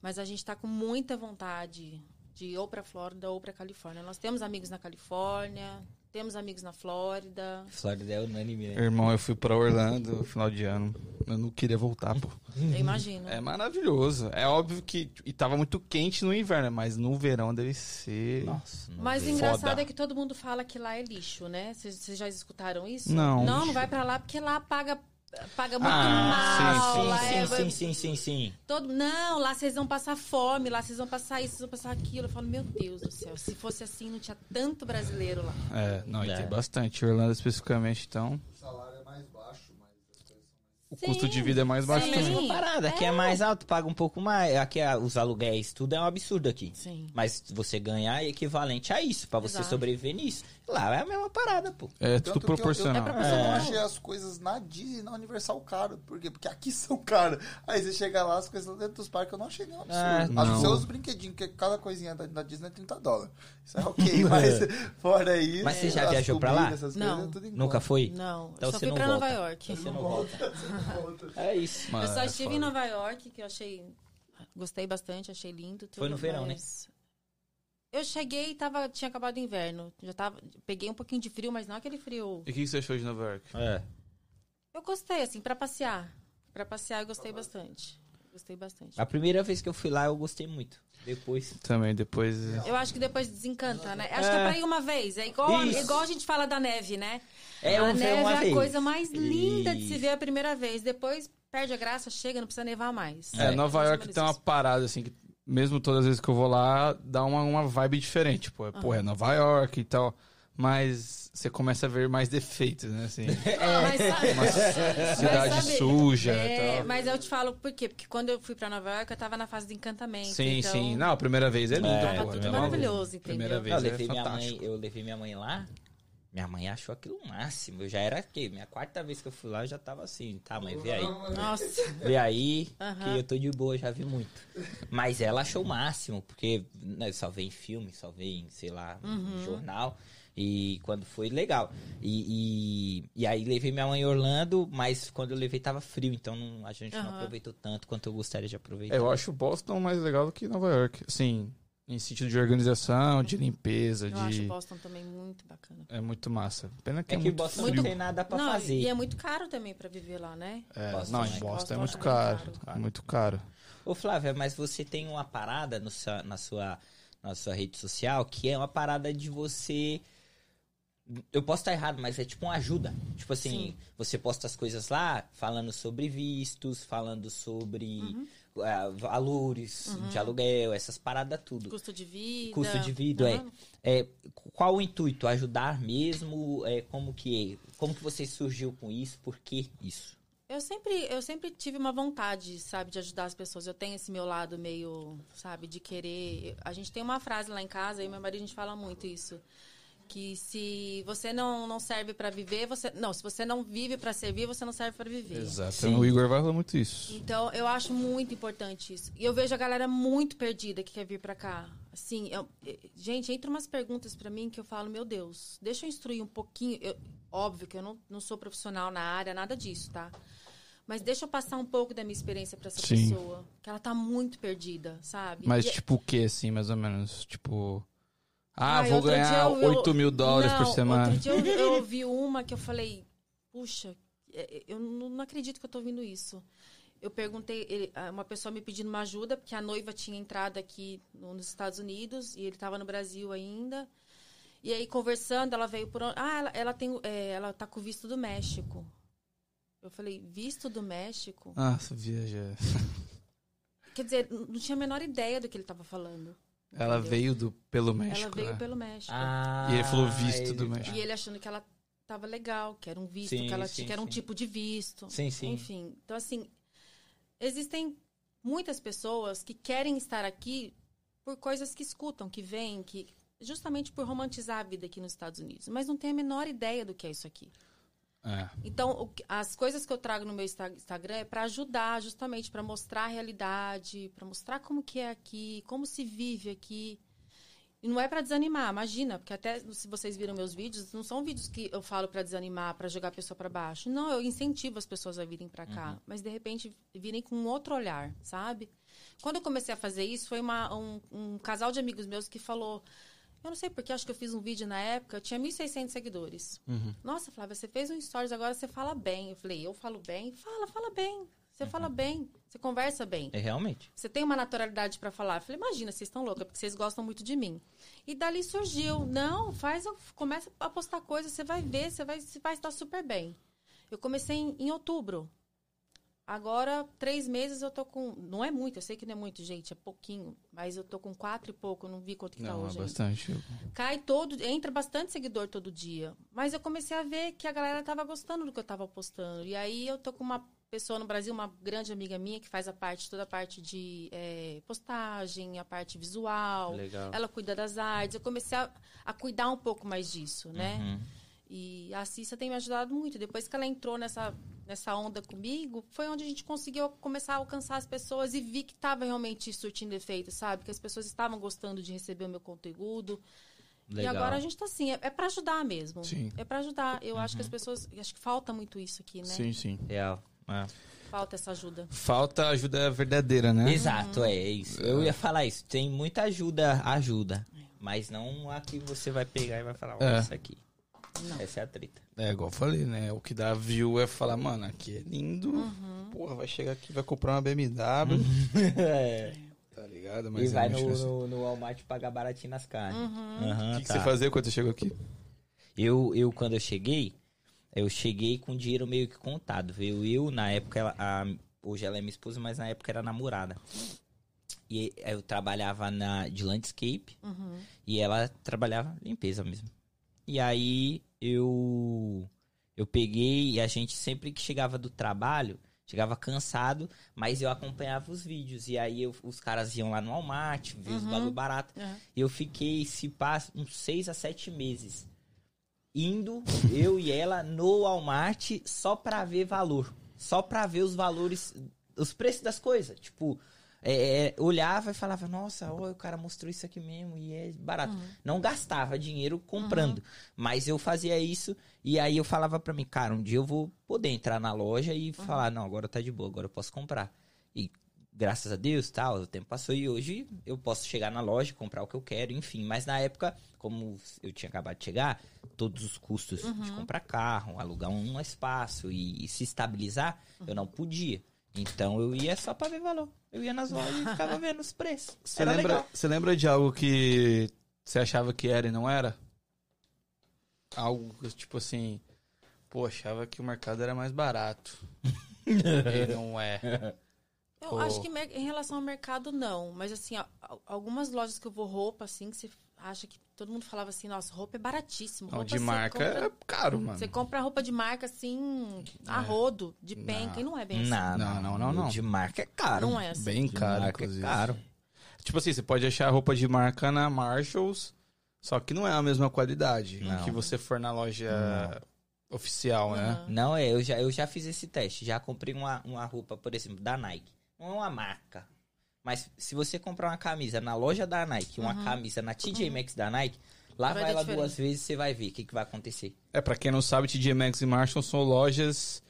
Mas a gente está com muita vontade de ir ou para Flórida ou para Califórnia. Nós temos amigos na Califórnia, temos amigos na Flórida. Flórida é unânime, né? Irmão, eu fui pra Orlando no final de ano. Eu não queria voltar, pô. Eu imagino. É maravilhoso. É óbvio que. E tava muito quente no inverno, mas no verão deve ser. Nossa, Mas o engraçado Foda. é que todo mundo fala que lá é lixo, né? Vocês já escutaram isso? Não. Não, não vai para lá porque lá paga, paga muito Ah, mal. sim, lá sim, é- sim, sim, sim, sim. Todo, não, lá vocês vão passar fome, lá vocês vão passar isso, vocês vão passar aquilo. Eu falo, meu Deus do céu, se fosse assim, não tinha tanto brasileiro lá. É, não, e É. tem bastante. Orlando especificamente, então. O salário é mais baixo, mas as coisas são mais. O Sim, custo de vida é mais baixo sim. também. Mesma parada, aqui é mais alto, paga um pouco mais. Aqui é- os aluguéis, tudo é um absurdo aqui. Sim. Mas você ganhar é equivalente a isso, pra você Exato. sobreviver nisso. Lá é a mesma parada, pô. É Tanto tudo que eu- proporcional. Eu, eu, É. não achei as coisas na Disney na Universal caro. Por quê? Porque aqui (laughs) são caras. Aí você chega lá, as coisas lá dentro dos parques eu não achei nenhum absurdo. É, Acho não. que você usa os brinquedinhos, porque cada coisinha da, da Disney é 30 dólares. Isso é ok, (laughs) mas fora isso. Mas você já viajou pra lá? essas Não. coisas, é tudo em Nunca foi? Não, Então eu só você fui não pra volta. Nova York. Você não (laughs) volta. É isso. Mano, eu só é estive em Nova York, que eu achei. Gostei bastante, achei lindo. Tudo, Foi no verão, né? Eu cheguei e tava, tinha acabado o inverno. Já tava, peguei um pouquinho de frio, mas não aquele frio. E o que você achou de Nova York? É. Eu gostei, assim, pra passear. Pra passear eu gostei bastante. Gostei bastante. A primeira vez que eu fui lá, eu gostei muito. Depois. Também, depois. Eu acho que depois desencanta, né? Acho É. que é pra ir uma vez. É igual, Isso. igual a gente fala da neve, né? É, a neve é a vez. coisa mais linda de se Isso. ver a primeira vez. Depois perde a graça, chega, não precisa nevar mais. É, Nova mais ou York tem uma isso. parada, assim, que mesmo todas as vezes que eu vou lá, dá uma, uma vibe diferente. Pô, é, pô, é Nova York e tal. Mas você começa a ver mais defeitos, né? Assim, (laughs) Mas sabe- uma cidade Mas sabe, suja e é, tal. Mas eu te falo por quê? Porque quando eu fui pra Nova York, eu tava na fase de encantamento. Sim, então, sim. Não, a primeira vez é lindo, É. Tava é tudo maravilhoso, entendeu? Primeira vez Eu é levei, minha mãe, eu levei minha mãe lá. Minha mãe achou aquilo o máximo. Eu já era aqui. Minha quarta vez que eu fui lá, eu já tava assim. Tá, mãe, vê aí. Nossa. (laughs) Vê aí, Aham. que eu tô de boa, já vi muito. Mas ela achou o máximo, porque né, só vê em filme, só vê em, sei lá, Uhum. jornal. E quando foi, legal. E, e, e aí levei minha mãe em Orlando, mas quando eu levei tava frio, então não- a gente não Aham. aproveitou tanto quanto eu gostaria de aproveitar. É, eu acho Boston mais legal do que Nova York. Assim, em sentido de organização, de limpeza, Eu acho de. Boston também muito bacana. É muito massa. Pena que É é, que muito Boston frio. não tem nada pra não, fazer. E é muito caro também pra viver lá, né? É, Boston, não, né? em Boston, Boston é muito acho caro. caro. Muito caro. Ô Flávia, mas você tem uma parada no sua- na, sua, na sua rede social que é uma parada de você. Eu posso estar errado, mas é tipo uma ajuda. Tipo assim, Sim. você posta as coisas lá falando sobre vistos, falando sobre Uhum. Ah, valores de aluguel, essas paradas tudo. Custo de vida. Custo de vida, Aham. é. é. Qual o intuito? Ajudar mesmo? É, como que como que você surgiu com isso? Por que isso? Eu sempre, eu sempre tive uma vontade, sabe, de ajudar as pessoas. Eu tenho esse meu lado meio, sabe, de querer. A gente tem uma frase lá em casa, e meu marido a gente fala muito isso. Que se você não, não serve pra viver, você. Não, se você não vive pra servir, você não serve pra viver. Exato. Sim. O Igor vai falar muito isso. Então, eu acho muito importante isso. E eu vejo a galera muito perdida que quer vir pra cá. Assim, eu- gente, entra umas perguntas pra mim que eu falo, meu Deus, deixa eu instruir um pouquinho. Eu- óbvio que eu não, não sou profissional na área, nada disso, tá? Mas deixa eu passar um pouco da minha experiência pra essa Sim. pessoa. Que ela tá muito perdida, sabe? Mas E- tipo o que, assim, mais ou menos? Tipo. Ah, Ai, vou ganhar eu- eu- 8 mil dólares por Não, semana. Outro dia eu, (laughs) eu ouvi uma que eu falei, puxa, é, eu não acredito que eu tô ouvindo isso. eu perguntei, uma pessoa me pedindo uma ajuda, porque a noiva tinha entrado aqui no- nos Estados Unidos e ele estava no Brasil ainda. E aí, conversando, ela veio por. onde- Ah, ela, ela, tem, é, ela tá com visto do México. Eu falei, visto do México? Ah, viaja. (laughs) Quer dizer, não tinha a menor ideia do que ele estava falando. Ela Entendeu? veio do, pelo México. ela veio né? pelo México. Ah, E ele falou visto ele- do México. E ele achando que ela tava legal, que era um visto, Sim, que, ela, sim, tinha- que era um sim. tipo de visto. Sim, sim. Enfim, então assim, existem muitas pessoas que querem estar aqui por coisas que escutam, que veem, que justamente por romantizar a vida aqui nos Estados Unidos, mas não tem a menor ideia do que é isso aqui. É. Então, o as coisas que eu trago no meu Insta- Instagram é para ajudar, justamente para mostrar a realidade, para mostrar como que é aqui, como se vive aqui. E não é para desanimar, imagina, porque até se vocês viram meus vídeos, não são vídeos que eu falo para desanimar, para jogar a pessoa para baixo. Não, eu incentivo as pessoas a virem para cá, mas de repente virem com um outro olhar, sabe? Quando eu comecei a fazer isso, foi uma- um, um casal de amigos meus que falou: Eu não sei porque, acho que eu fiz um vídeo na época, tinha 1.600 seguidores. Nossa, Flávia, você fez um stories, agora você fala bem. Eu falei: Eu falo bem? Fala, fala bem. Você fala bem, você conversa bem. É realmente. Você tem uma naturalidade pra falar. Eu falei, imagina, vocês estão loucas, porque vocês gostam muito de mim. E dali surgiu, não, faz, começa a postar coisas, você vai ver, você vai, você vai estar super bem. Eu comecei em, em outubro. Agora, três meses eu tô com. Não é muito, eu sei que não é muito, gente, é pouquinho. Mas eu tô com quatro e pouco, eu não vi quanto que tá Não, é hoje. ainda. bastante. Cai todo, entra bastante seguidor todo dia. Mas eu comecei a ver que a galera tava gostando do que eu tava postando. E aí eu tô com uma pessoa no Brasil, uma grande amiga minha, que faz a parte, toda a parte de eh, postagem, a parte visual. Legal. Ela cuida das artes. Eu comecei a, a cuidar um pouco mais disso, né? Uhum. E a Cissa tem me ajudado muito. Depois que ela entrou nessa, nessa onda comigo, foi onde a gente conseguiu começar a alcançar as pessoas e vi que estava realmente surtindo efeito, sabe? Que as pessoas estavam gostando de receber o meu conteúdo. Legal. E agora a gente tá assim, é, é para ajudar mesmo. Sim. É para ajudar. Eu acho que as pessoas, acho que falta muito isso aqui, né? Sim, sim. Real. É. Falta essa ajuda. Falta ajuda verdadeira, né? Exato, é isso. Eu ia falar isso. Tem muita ajuda, ajuda. Mas não a que você vai pegar e vai falar, ó, É. essa aqui. Não. Essa é a treta. É, igual eu falei, né? O que dá view é falar, mano, aqui é lindo. Uhum. Porra, vai chegar aqui, vai comprar uma BMW. (laughs) é. Tá ligado? E Mas vai é no, muito assim. no, no Walmart pagar baratinho nas carnes. Uhum. Aham, O que, que tá. você fazia quando você chegou aqui? Eu, eu, quando eu cheguei, eu cheguei com dinheiro meio que contado. Viu? Eu, na época, ela, a- hoje ela é minha esposa, mas na época era namorada. E eu trabalhava na, de landscape Uhum. e ela trabalhava limpeza mesmo. E aí eu eu peguei e a gente sempre que chegava do trabalho, chegava cansado, mas eu acompanhava os vídeos. E aí eu- os caras iam lá no Walmart, ver os Uhum. bagulho barato. É. E eu fiquei, se passa, uns seis a sete meses indo, (laughs) eu e ela, no Walmart só pra ver valor. Só pra ver os valores, os preços das coisas. Tipo, é, é, olhava e falava, nossa, o cara mostrou isso aqui mesmo e é barato. Não gastava dinheiro comprando. Mas eu fazia isso e aí eu falava pra mim, cara, um dia eu vou poder entrar na loja e falar, não, agora tá de boa, agora eu posso comprar. E graças a Deus, tal, o tempo passou e hoje eu posso chegar na loja, comprar o que eu quero, enfim. Mas na época, como eu tinha acabado de chegar, todos os custos de comprar carro, alugar um espaço e, se estabilizar, eu não podia. Então eu ia só pra ver valor. Eu ia nas lojas e ficava (laughs) vendo os preços. Você Era lembra, legal. você lembra de algo que você achava que era e não era? Algo que, tipo assim, pô, achava que o mercado era mais barato. (laughs) e não é. Eu Pô. acho que em relação ao mercado, não. Mas, assim, ó, algumas lojas que eu vou roupa, assim, que você acha que todo mundo falava assim, nossa, roupa é baratíssimo. Não, Roupa de você marca compra- é caro, mano. Você compra roupa de marca, assim, a rodo, de penca, Não. e não é bem assim. Não, Não, não, não, não. O De marca é caro. Não é assim. Bem De caro, marca é caro. Tipo assim, você pode achar roupa de marca na Marshalls, só que não é a mesma qualidade Não. que você for na loja oficial, né? Não, é, eu já, eu já fiz esse teste. Já comprei uma, uma roupa, por exemplo, da Nike. Não é uma marca. Mas se você comprar uma camisa na loja da Nike, uma camisa na TJ Maxx da Nike, lá Vai vai duas vezes, você vai ver o que, que vai acontecer. É, pra quem não sabe, TJ Maxx e Marshall são lojas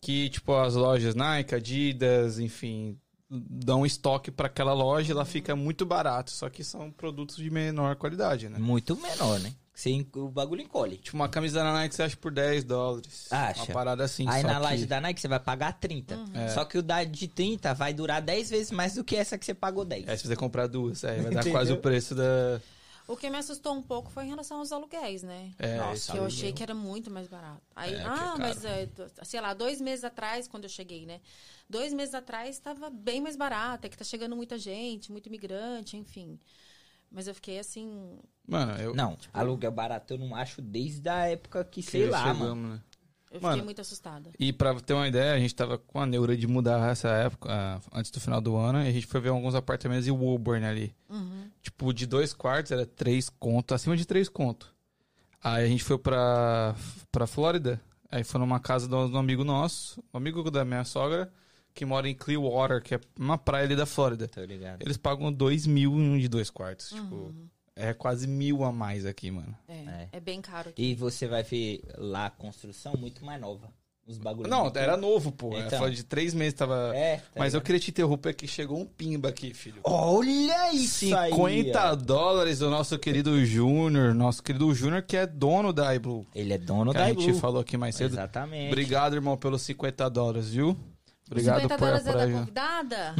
que, tipo, as lojas Nike, Adidas, enfim, dão estoque pra aquela loja e ela fica muito barato, só que são produtos de menor qualidade, né? Muito menor, né? Você, o bagulho encolhe. Tipo, uma camisa da Nike você acha por 10 dólares. Acha. Uma parada assim. Aí só na que- laje da Nike você vai pagar 30. É. Só que o da de 30 vai durar 10 vezes mais do que essa que você pagou 10. É, se você comprar duas, é, vai dar Entendeu? quase o preço da... O que me assustou um pouco foi em relação aos aluguéis, né? É, Nossa, Que eu aí. achei que era muito mais barato. Aí, É, é ah, caro. mas, é, do- sei lá, dois meses atrás, quando eu cheguei, né? Dois meses atrás estava bem mais barato. É que tá chegando muita gente, muito imigrante, enfim. Mas eu fiquei assim. Mano, eu... Não, aluguel barato eu não acho desde a época que, sei que lá, chegamos, mano. né? Eu Mano, fiquei muito assustada. E pra ter uma ideia, a gente tava com a neura de mudar essa época, ah, antes do final do ano, e a gente foi ver alguns apartamentos em Woburn ali. Uhum. Tipo, de dois quartos era três conto, acima de três conto. Aí a gente foi pra, pra Flórida, aí foi numa casa de um amigo nosso, um amigo da minha sogra, que mora em Clearwater, que é uma praia ali da Flórida. Tô ligado. Eles pagam dois mil em um de dois quartos. Tipo, é quase mil a mais aqui, mano. É, É. é. bem caro aqui. E você vai ver lá a construção muito mais nova. Os bagulhos. Não, muito- era novo, pô. Então. Então. Foi de três meses, tava... É, tá Mas eu queria te interromper que chegou um pimba aqui, filho. Olha isso aí! 50 ó. dólares do nosso querido Júnior, nosso querido Júnior que é dono da iBlue. Ele é dono Que da a gente Iblue. falou aqui mais cedo. Exatamente. Obrigado, irmão, pelos 50 dólares, viu? Obrigado 50 por dólares é da convidada?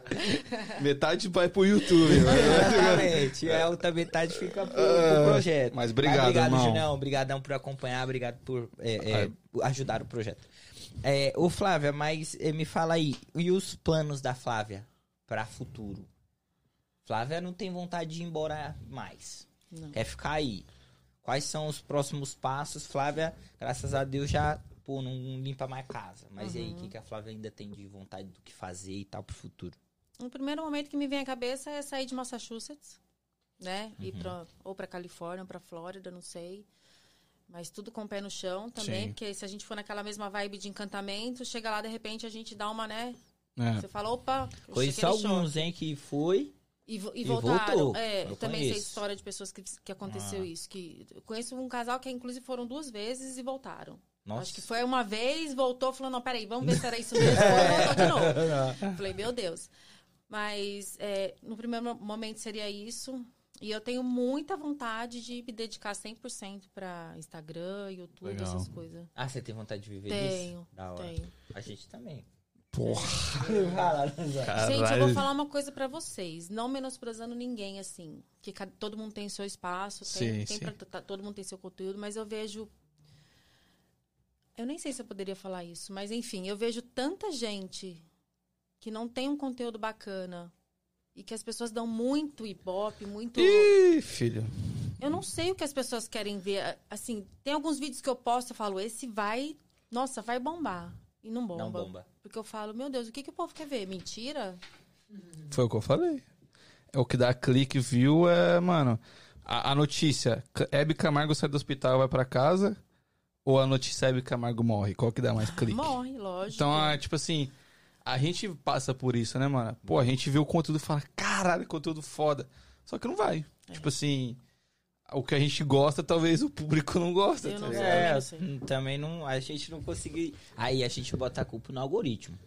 (laughs) Metade vai pro YouTube. Exatamente. É, a outra metade fica pro, pro projeto. mas obrigado, obrigado, irmão. Julião. Obrigadão por acompanhar, obrigado por é, é, ajudar o projeto. É, ô, Flávia, mas eh, me fala aí, e os planos da Flávia para futuro? Flávia não tem vontade de ir embora mais. Não. Quer ficar aí. Quais são os próximos passos? Flávia, graças a Deus, já pô, não limpa mais casa. Mas e aí, o que, que a Flávia ainda tem de vontade do que fazer e tal pro futuro? O primeiro momento que me vem à cabeça é sair de Massachusetts, né? Ir pra, ou pra Califórnia, ou pra Flórida, não sei. Mas tudo com o pé no chão também, Sim. porque se a gente for naquela mesma vibe de encantamento, chega lá, de repente, a gente dá uma, né? É. Você fala, opa, Conheço no alguns, choque. hein, que foi. E, e E voltaram. voltou. É, Eu também sei conheço. história de pessoas que, que aconteceu Ah. isso. Que, eu conheço um casal que, inclusive, foram duas vezes e voltaram. Nossa. Acho que foi uma vez, voltou, falou, não, peraí, vamos ver se era isso mesmo. voltou de novo. (laughs) Falei, meu Deus. Mas é, no primeiro momento seria isso. E eu tenho muita vontade de me dedicar 100% para Instagram, YouTube, Legal. essas coisas. Ah, você tem vontade de viver Tenho, disso? Da hora. tenho. A gente também. Porra. (laughs) Gente, eu vou Caralho. falar uma coisa pra vocês, não menosprezando ninguém, assim, que todo mundo tem seu espaço, tem, Sim, tem sim. pra- tá- todo mundo tem seu conteúdo, mas eu vejo, eu nem sei se eu poderia falar isso, mas enfim, eu vejo tanta gente que não tem um conteúdo bacana e que as pessoas dão muito ibope, muito, Ih, filho. eu não sei o que as pessoas querem ver, assim, tem alguns vídeos que eu posto, eu falo, esse vai, nossa, vai bombar. E não bomba. Não bomba. Porque eu falo, meu Deus, o que, que o povo quer ver? Mentira? Foi o que eu falei. É o que dá clique, view, é, mano. A, a notícia, Hebe Camargo sai do hospital e vai pra casa, ou a notícia Hebe Camargo morre? Qual que dá mais clique? Morre, lógico. Então, é, tipo assim, a gente passa por isso, né, mano? Pô, a gente vê o conteúdo e fala, caralho, conteúdo foda. Só que não vai. É. Tipo assim, o que a gente gosta, talvez o público não gosta. Eu tá não ligado? sei. É, eu também não. A gente não conseguiu. Aí a gente bota a culpa no algoritmo.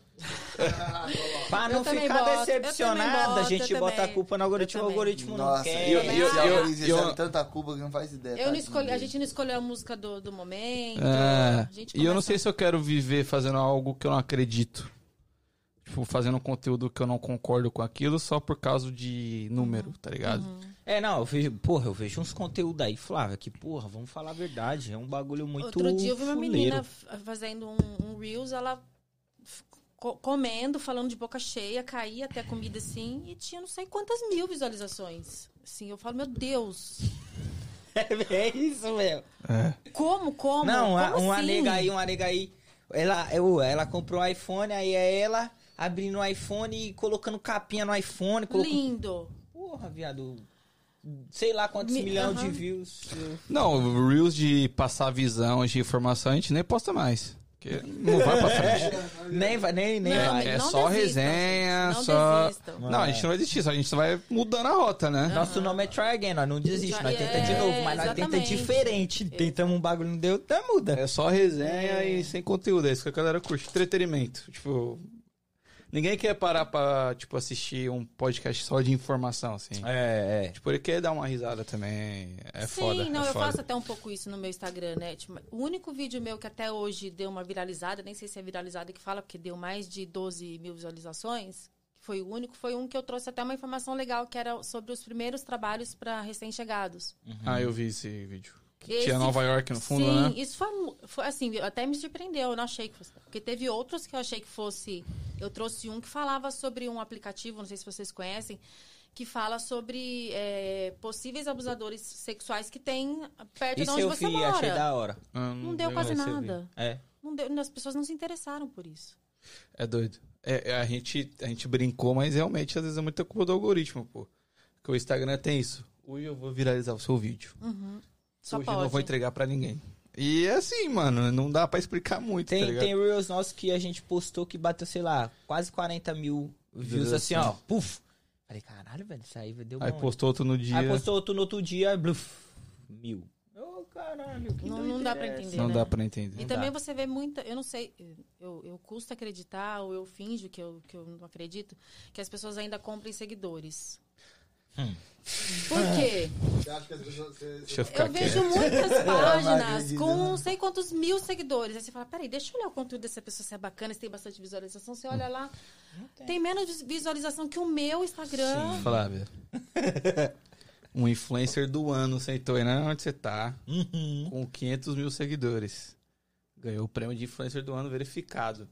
Pra não Eu ficar boto, eu decepcionado, também a boto, gente eu bota a culpa no algoritmo. Eu O algoritmo não Nossa, quer. e eu, eu, e Luiz Eu- recebe tanta Cuba que não faz ideia. Eu não tadinho escolhi, a gente não escolheu a música do, do momento. É, a gente e eu não sei se eu quero viver fazendo algo que eu não acredito. Tipo, fazendo um conteúdo que eu não concordo com aquilo só por causa de número, tá ligado? Uhum. É, não, eu vejo, porra, eu vejo uns conteúdos aí, Flávia, que, porra, vamos falar a verdade. É um bagulho muito. Outro dia eu vi uma fuleiro. menina fazendo um, um Reels, ela co- comendo, falando de boca cheia, caía até a comida assim, e tinha não sei quantas mil visualizações. Assim, eu falo, meu Deus, (laughs) É isso, meu. É. como, como? Não, a- como uma assim? nega aí, uma nega aí. Ela, eu, ela comprou um iPhone, aí é ela abrindo o iPhone e colocando capinha no iPhone. Colocando... Lindo. Porra, viado. Sei lá quantos Mi- milhões de views. Não, Reels de passar visão, de informação, a gente nem posta mais. Porque não vai pra frente. (laughs) nem vai, nem, nem Não, vai. é não só desistam, resenha, não só. desistam. Não, a gente não vai desistir, só a gente só vai mudando a rota, né? Nosso nome é Try Again, nós não desiste, nós tenta de é, novo, mas nós tenta exatamente. diferente. Tentamos um bagulho, não deu, tá muda. É só resenha e sem conteúdo, é isso que a galera curte. Entretenimento. Tipo. Ninguém quer parar pra, tipo, assistir um podcast só de informação, assim. É, é. Tipo, ele quer dar uma risada também. É Sim, foda. não, é eu foda. faço até um pouco isso no meu Instagram, né? Tipo, o único vídeo meu que até hoje deu uma viralizada, nem sei se é viralizada que fala, porque deu mais de 12 mil visualizações, que foi o único, foi um que eu trouxe até uma informação legal, que era sobre os primeiros trabalhos para recém-chegados. Ah, eu vi esse vídeo. Que Esse- tinha Nova York no fundo, Sim, né? isso foi, foi assim, até me surpreendeu, eu não achei que fosse. Porque teve outros que eu achei que fosse. Eu trouxe um que falava sobre um aplicativo, não sei se vocês conhecem, que fala sobre é, possíveis abusadores sexuais que tem perto de Isso onde eu você vi, mora. achei da hora. Ah, Não deu quase nada. É. Não deu, as pessoas não se interessaram por isso. É doido. É, é, a, gente, a gente brincou, mas realmente às vezes é muita culpa do algoritmo, pô. Porque o Instagram tem isso. Hoje eu vou viralizar o seu vídeo. Só Hoje pode. eu não vou entregar pra ninguém. E é assim, mano, não dá pra explicar muito, tá Tem, ligado? tem Reels nossos que a gente postou que bateu, sei lá, quase 40 mil views assim, ó. Puf! Falei, caralho, velho, isso aí deu Aí bom. postou outro no dia. Aí postou outro no outro dia, bluf, mil. Ô, caralho, que Não- não dá pra é entender. Não né? dá pra entender. E Não também dá. você vê muita. Eu não sei, eu, eu custo acreditar, ou eu finjo que eu, que eu não acredito, que as pessoas ainda comprem seguidores. Hum. Por quê? Você eu ficar Eu vejo muitas (laughs) páginas acredito, com não. não sei quantos mil seguidores. Aí você fala, peraí, deixa eu olhar o conteúdo dessa pessoa, se é bacana, se tem bastante visualização. Você olha lá, tem menos vis- visualização que o meu Instagram. Flávia. (laughs) um influencer do ano sentou aí, né? Onde você tá? Uhum. Com 500 mil seguidores. Ganhou o prêmio de influencer do ano verificado.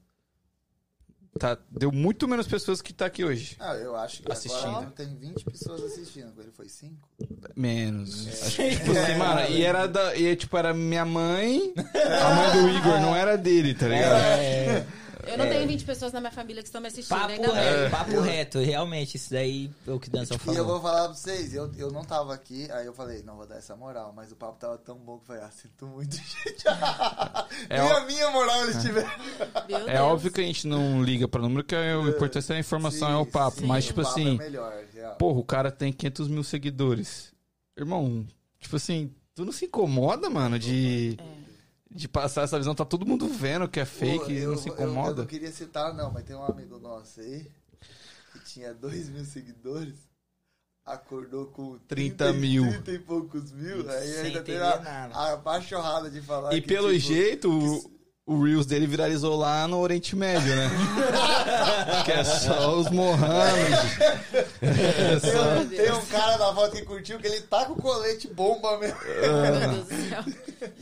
Tá, deu muito menos pessoas que tá aqui hoje. Ah, eu acho que Assistindo. agora tem 20 pessoas assistindo. Ele foi 5. Menos. Acho que, tipo assim, mano, e era da. E, tipo, era minha mãe, (laughs) a mãe do Igor, não era dele, tá ligado? É, Eu não tenho 20 pessoas na minha família que estão me assistindo. papo ainda reto, papo reto. Realmente, isso daí é o que o Danção E eu falou. vou falar pra vocês, eu, eu não tava aqui, aí eu falei, não vou dar essa moral, mas o papo tava tão bom que eu falei, ah, sinto muito, (laughs) gente. É Nem a minha moral eles tiveram. Meu É óbvio que a gente não liga pra número, que a importância da informação é o Sim, papo. sim, mas, o tipo papo assim, É melhor, porra, o cara tem 500 mil seguidores. Irmão, tipo assim, tu não se incomoda, mano, de, de passar essa visão? Tá todo mundo vendo que é fake Pô, e eu- não se eu- Eu, incomoda? não queria citar, não, mas tem um amigo nosso aí que tinha 2 mil seguidores, acordou com 30 e- mil. 30 e poucos mil, aí Sem ainda tem a, nada. a pachorrada de falar E que, pelo tipo, jeito, o, Reels dele viralizou lá no Oriente Médio, né? (laughs) que é só os Mohammed. É só- Tem, tem um cara na foto que curtiu que ele tá com colete bomba mesmo. Meu Deus do céu.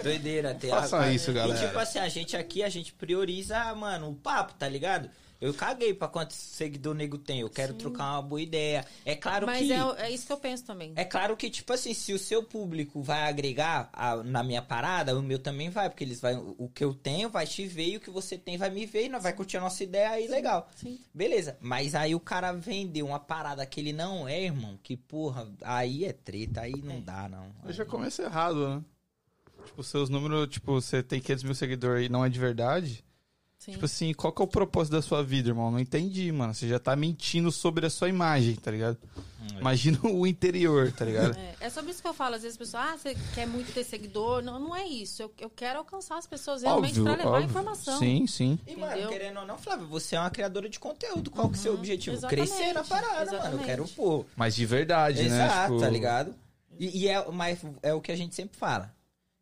Doideira. Tem Façam a- isso, E galera. tipo assim, a gente aqui, a gente prioriza, mano, o papo, tá ligado? Eu caguei pra quantos seguidor nego tem. Eu quero trocar uma boa ideia. É claro Mas que. é, é isso que eu penso também. É claro que, tipo assim, se o seu público vai agregar a- na minha parada, o meu também vai, porque eles vai, o que eu tenho vai te ver e o que você tem vai me ver e nós vai curtir a nossa ideia aí, legal. Sim. Beleza, mas aí o cara vendeu uma parada que ele não é, irmão, que porra, aí é treta, aí não dá, não. Eu já começa errado, né? Tipo, seus números, tipo, você tem 500 mil seguidores e não é de verdade. Sim. Tipo assim, qual que é o propósito da sua vida, irmão? Não entendi, mano. Você já tá mentindo sobre a sua imagem, tá ligado? Imagina (laughs) o interior, tá ligado? É, é sobre isso que eu falo. Às vezes as pessoas, ah, você quer muito ter seguidor. Não, não é isso. Eu, eu quero alcançar as pessoas realmente óbvio, pra levar óbvio. informação. Sim, sim. E, mano, Entendeu? querendo ou não, Flávio, você é uma criadora de conteúdo. Qual que é o seu objetivo? exatamente, Crescer na parada, mano. Eu exatamente. quero, pô. Mas de verdade, né? Exato, Tipo, tá ligado? E, e é, mas é o que a gente sempre fala.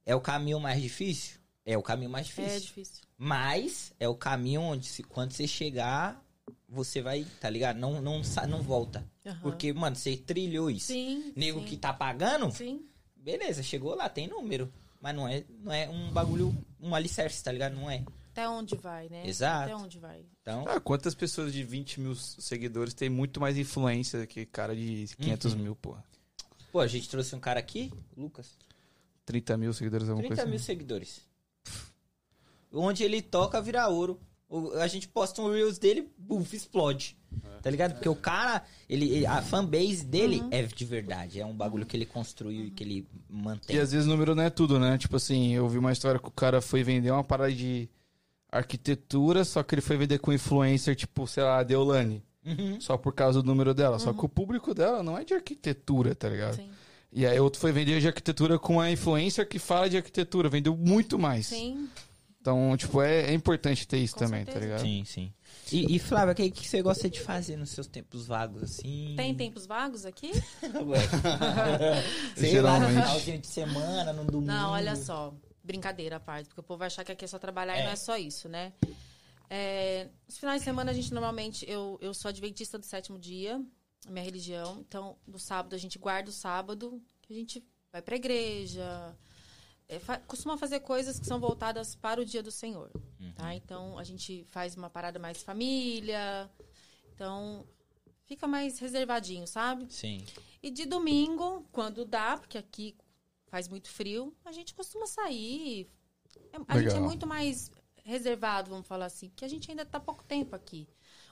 É o caminho mais difícil? É o caminho mais difícil. É difícil. Mas é o caminho onde, se, quando você chegar, você vai, tá ligado? Não, não, não volta. Aham. Porque, mano, você trilhou isso. Sim. Nego sim. que tá pagando, Sim. beleza, chegou lá, tem número. Mas não é, não é um bagulho, um alicerce, tá ligado? Não é. Até onde vai, né? Exato. Até onde vai. Então, Ah, quantas pessoas de 20 mil seguidores têm muito mais influência que cara de 500 Uhum. mil, porra? pô, a gente trouxe um cara aqui, Lucas. 30 mil seguidores, alguma 30 coisa mil assim. seguidores. Onde ele toca, vira ouro. A gente posta um Reels dele, buf, explode. Tá ligado? Porque o cara, ele, ele- a fanbase dele é de verdade. É um bagulho que ele construiu e que ele mantém. E às vezes o número não é tudo, né? Tipo assim, eu vi uma história que o cara foi vender uma parada de arquitetura, só que ele foi vender com influencer, tipo, sei lá, a Deolane. Uhum. Só por causa do número dela. Só que o público dela não é de arquitetura, tá ligado? Sim. E aí outro foi vender de arquitetura com uma influencer que fala de arquitetura. Vendeu muito mais. Sim. Então, tipo, é, é importante ter isso Com também, tá certeza. ligado? Sim, sim. E, e Flávia, o que, que você gosta de fazer nos seus tempos vagos, assim? Tem tempos vagos aqui? (laughs) Sei Geralmente. lá, no finalzinho de semana, no domingo. Não, olha só. Brincadeira à parte, porque o povo vai achar que aqui é só trabalhar e É. não é só isso, né? É, nos finais de semana, a gente normalmente. Eu, eu sou adventista do sétimo dia, a minha religião. Então, no sábado, a gente guarda o sábado, que a gente vai pra igreja. É, fa- costuma fazer coisas que são voltadas para o dia do Senhor. Tá? Então, a gente faz uma parada mais família. Então, fica mais reservadinho, sabe? Sim. E de domingo, quando dá, porque aqui faz muito frio, a gente costuma sair. É- A gente é muito mais reservado, vamos falar assim, porque a gente ainda tá pouco tempo aqui.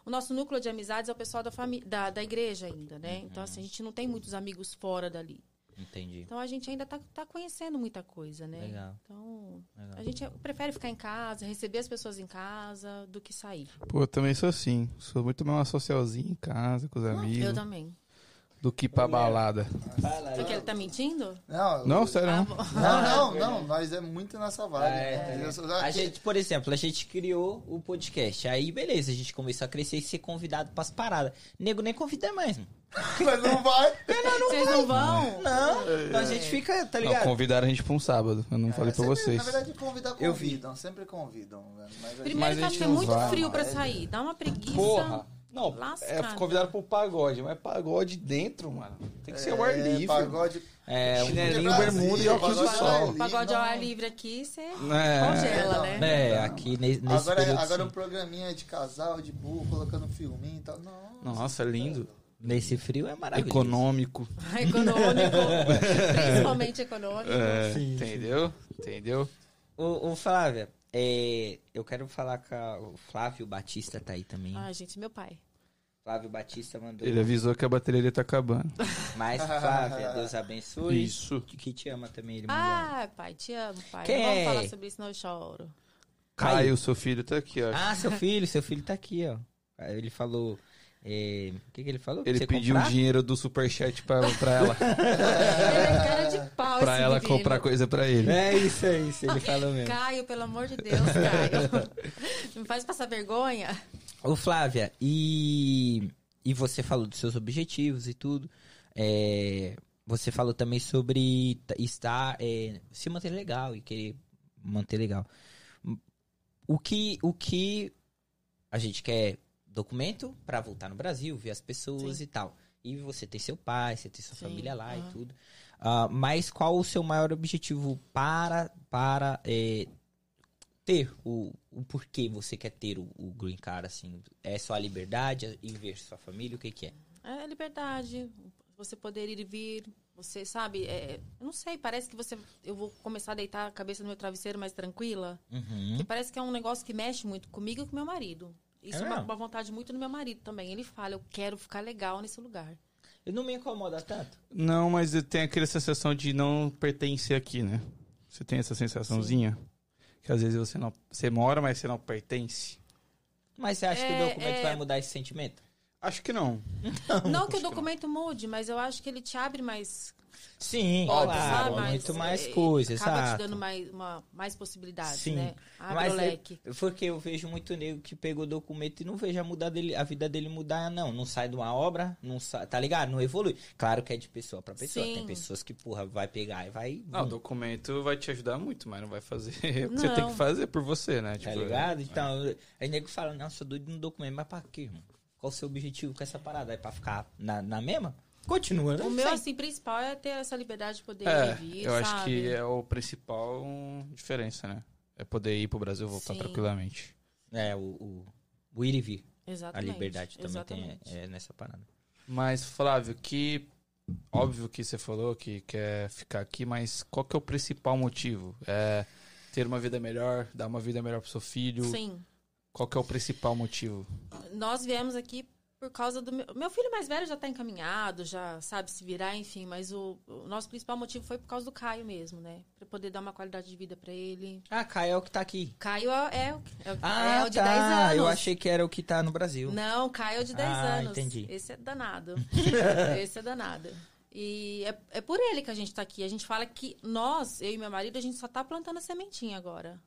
O nosso núcleo de amizades é o pessoal da, da, da igreja ainda, né? Então, assim, a gente não tem muitos amigos fora dali. Entendi. Então, a gente ainda tá, tá conhecendo muita coisa, né? Legal. Então, Legal. a gente prefere ficar em casa, receber as pessoas em casa, do que sair. Pô, eu também sou assim. Sou muito mais uma socialzinha em casa, com os amigos, Eu também. do que pra balada. Porque ele tá mentindo? Não, Não, sério, Ah, não. Não, não, não. Nós é muito nessa vibe. É, né? é. Sou- A gente, por exemplo, a gente criou o podcast. Aí, beleza, a gente começou a crescer e ser convidado pras paradas. Nego nem convida mais, mano. (laughs) Mas não vai. Vocês não vão? Não, então a gente fica, tá Não, ligado? convidaram a gente pra um sábado. Eu não falei pra Sempre- vocês. Na verdade, convidar, Eu vi. convidam. Sempre convidam. Mas a gente- Primeiro Mas que acho é não muito vai, frio pra mano. sair. Dá uma preguiça. Porra! Não, é Lascado. convidaram pro pagode, mas pagode dentro, mano. Tem que ser o ar É, livre. Pagode. É, um- Chinelinho, Brasil, bermuda e óculos de ar sol. Pagode ao não. ar livre aqui, você É. congela, não. né? é, aqui ne- nesse Agora, período, agora um sim. programinha de casal, de burro, colocando filminho e tal. Não. Nossa, lindo. Nesse frio é maravilhoso. Econômico. Econômico. (laughs) principalmente econômico. É, entendeu? Entendeu? Ô, ô, Flávia, é, eu quero falar com a, o Flávio Batista tá aí também. Ai, gente, meu pai. Flávio Batista mandou. Ele avisou que a bateria tá acabando. (laughs) Mas, Flávia, Deus abençoe. Isso. Que, que te ama também, ele mandou. Ah, pai, te amo, pai. Quem não vamos é? falar sobre isso, não eu choro. Caio, seu filho, tá aqui, ó. Ah, seu filho, seu filho tá aqui, ó. Aí Ele falou. É, O que, que ele falou? Pra Ele você pediu o comprar? dinheiro do superchat pra, pra ela. (laughs) Ele é cara de pau, pra ela menino. comprar coisa pra ele. É isso, é isso, ele falou mesmo. Caio, pelo amor de Deus, Caio. (laughs) Me faz passar vergonha. Ô, Flávia, e, e você falou dos seus objetivos e tudo. É, você falou também sobre estar, é, se manter legal e querer manter legal. O que, o que a gente quer documento pra voltar no Brasil, ver as pessoas Sim. e tal. E você tem seu pai, você tem sua Sim, família lá e aham. tudo. Ah, mas qual o seu maior objetivo para, para é, ter o, o porquê você quer ter o, o green card, assim? É só a liberdade, é ir ver sua família, o que que é? É a liberdade, você poder ir e vir, você sabe, é, eu não sei, parece que você, eu vou começar a deitar a cabeça no meu travesseiro mais tranquila, Uhum. que parece que é um negócio que mexe muito comigo e com meu marido. Isso É é, uma, vontade muito do meu marido também. Ele fala, eu quero ficar legal nesse lugar. Eu não me incomoda tanto. Não, mas tem aquela sensação de não pertencer aqui, né? Você tem essa sensaçãozinha? Que às vezes você não. Você mora, mas você não pertence. Mas você acha que o É, documento é. vai mudar esse sentimento? Acho que não. (laughs) não que o documento mude, mas eu acho que ele te abre mais Sim, Óbvio, claro, sabe? muito mais é, coisas, Acaba exato. te dando mais, uma, mais possibilidades, Sim. né? Abre Mas o é- leque. Porque eu vejo muito nego que pegou o documento e não vejo a, mudar dele, a vida dele mudar, não. Não sai de uma obra, não sai, tá ligado? Não evolui. Claro que é de pessoa pra pessoa. Sim. Tem pessoas que, porra, vai pegar e vai. Não, o documento vai te ajudar muito, mas não vai fazer (laughs) o que você tem que fazer por você, né? tá Tipo, ligado? Então, aí nego fala, não, sou doido no documento, mas pra quê, irmão? Qual o seu objetivo com essa parada? É pra ficar na, na mesma? Continua, né? O meu, Sim. assim, principal é ter essa liberdade de poder É, ir e vir, eu acho sabe? que é o principal diferença, né? É poder ir pro Brasil e voltar Sim. tranquilamente. É, o, o, o ir e vir. A Exatamente. liberdade também tem Exatamente. é, nessa parada. Mas, Flávio, que. Óbvio que você falou que quer ficar aqui, mas qual que é o principal motivo? É ter uma vida melhor, dar uma vida melhor pro seu filho? Sim. Qual que é o principal motivo? Nós viemos aqui por causa do meu... Meu filho mais velho já tá encaminhado, já sabe se virar, enfim. Mas o, o nosso principal motivo foi por causa do Caio mesmo, né? Pra poder dar uma qualidade de vida pra ele. Ah, Caio é o que tá aqui. Caio é, é, o- é, Ah, é o de tá. 10 anos. Eu achei que era o que tá no Brasil. Não, Caio é o de 10 Ah, anos. entendi. Esse é danado. (laughs) Esse é danado. E é, é por ele que a gente tá aqui. A gente fala que nós, eu e meu marido, a gente só tá plantando a sementinha agora.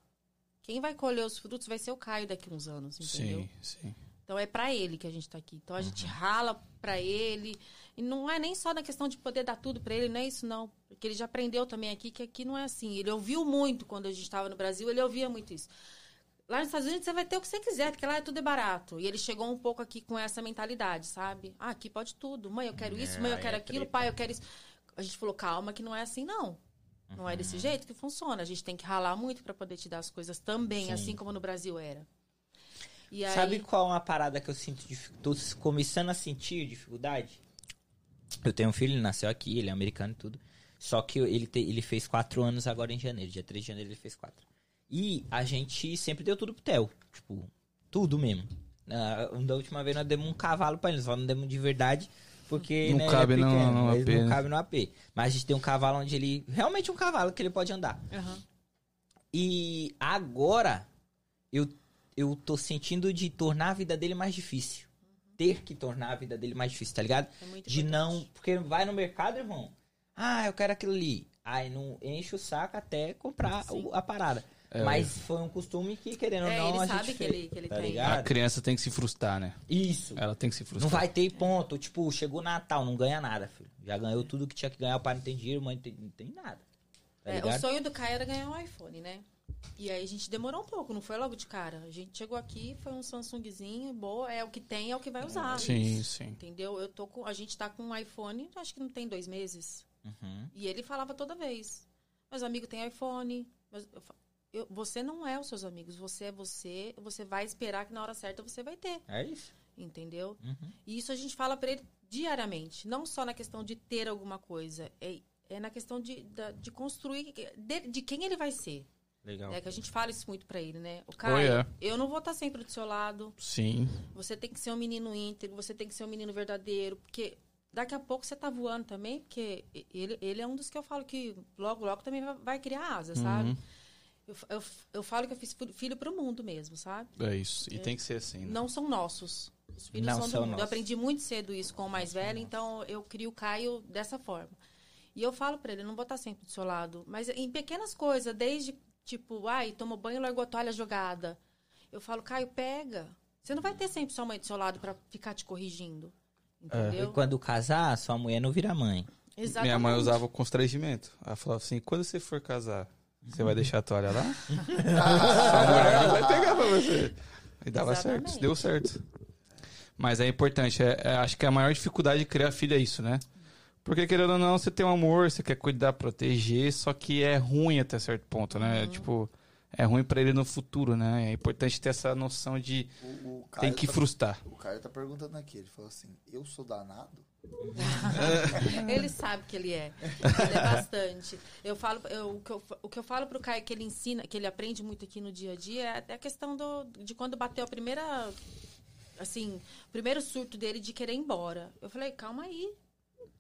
Quem vai colher os frutos vai ser o Caio daqui uns anos, entendeu? Sim, sim. Então é pra ele que a gente tá aqui. Então a gente rala pra ele. E não é nem só na questão de poder dar tudo pra ele, não é isso não. Porque ele já aprendeu também aqui que aqui não é assim. Ele ouviu muito quando a gente estava no Brasil, ele ouvia muito isso. Lá nos Estados Unidos você vai ter o que você quiser, porque lá é tudo é barato. E ele chegou um pouco aqui com essa mentalidade, sabe? Ah, aqui pode tudo. Mãe, eu quero isso, É, mãe, eu aí quero é aquilo, pai, eu quero isso. A gente falou, calma, que não é assim, não. Não é desse jeito que funciona. A gente tem que ralar muito pra poder te dar as coisas também, Sim. assim como no Brasil era. E aí, Sabe qual é uma parada que eu sinto dif- tô começando a sentir dificuldade? Eu tenho um filho, ele nasceu aqui, ele é americano e tudo. Só que ele, te- ele fez quatro anos agora em janeiro. Dia 3 de janeiro ele fez quatro. E a gente sempre deu tudo pro Theo. Tipo, tudo mesmo. Na, da última vez nós demos um cavalo pra ele, só não demos de verdade. Porque Não né, cabe ele é no- pequeno, no mas AP, não né? cabe no AP. Mas a gente tem um cavalo onde ele. Realmente um cavalo que ele pode andar. Aham. E agora eu, eu tô sentindo de tornar a vida dele mais difícil. Ter que tornar a vida dele mais difícil, tá ligado? É muito De não. Porque vai no mercado, irmão. Ah, eu quero aquilo ali. Aí não enche o saco até comprar o- a parada. É. Mas foi um costume que, querendo ou É, não, ele a sabe gente que fez, ele- que ele tá tem. A ligado? criança tem que se frustrar, né? Isso. Ela tem que se frustrar. Não vai ter ponto. Tipo, chegou Natal, não ganha nada, filho. Já ganhou tudo que tinha que ganhar, o pai não tem dinheiro, mãe não tem, não tem nada. Tá É, o sonho do Caio era ganhar um iPhone, né? E aí a gente demorou um pouco, não foi logo de cara. A gente chegou aqui, foi um Samsungzinho, boa, é o que tem, é o que vai usar. Sim, sim. Entendeu? Eu tô com, a gente tá com um iPhone, acho que não tem dois meses. Uhum. E ele falava toda vez. Meus amigos têm iPhone. Mas eu eu- você não é os seus amigos, você é você. Você vai esperar que na hora certa você vai ter. É isso. Entendeu? Uhum. E isso a gente fala pra ele diariamente. Não só na questão de ter alguma coisa. É, é na questão de, da- de construir de, de quem ele vai ser. Legal. É que a gente fala isso muito pra ele, né? O Oh, Caio, yeah. eu não vou estar sempre do seu lado. Sim. Você tem que ser um menino íntegro, você tem que ser um menino verdadeiro, porque daqui a pouco você tá voando também, porque ele, ele é um dos que eu falo que logo, logo também vai, criar asa, sabe? Uhum. Eu, eu, eu falo que eu fiz filho- pro mundo mesmo, sabe? É isso. E tem que ser assim, né? Não são nossos. Os filhos Não são do são mundo. Eu nossos. aprendi muito cedo isso com o mais velho, então eu crio o Caio dessa forma. E eu falo pra ele, eu não vou estar sempre do seu lado. Mas em pequenas coisas, desde tipo, ai, tomou banho e largou a toalha jogada. Eu falo, Caio, pega. Você não vai ter sempre sua mãe do seu lado pra ficar te corrigindo. E Entendeu? quando casar, sua mulher não vira mãe. Exatamente. Minha mãe usava o constrangimento. Ela falava assim: quando você for casar, você vai deixar a toalha lá? (laughs) Sua mulher não vai pegar pra você. E dava Exatamente. certo, deu certo. Mas é importante, é, é- acho que a maior dificuldade de criar filho é isso, né? Porque querendo ou não, você tem um amor, você quer cuidar, proteger, só que é ruim até certo ponto, né? Uhum. Tipo, é ruim pra ele no futuro, né? É importante ter essa noção de O, o tem que tá, frustrar. O Caio tá perguntando aqui, ele falou assim, eu sou danado? (laughs) Ele sabe que ele é. Ele é bastante. Eu falo, eu- o, que eu, o que eu falo pro Caio que ele ensina, que ele aprende muito aqui no dia a dia, é até a questão do, de quando bateu a primeira. Assim, o primeiro surto dele de querer ir embora. Eu falei, calma aí.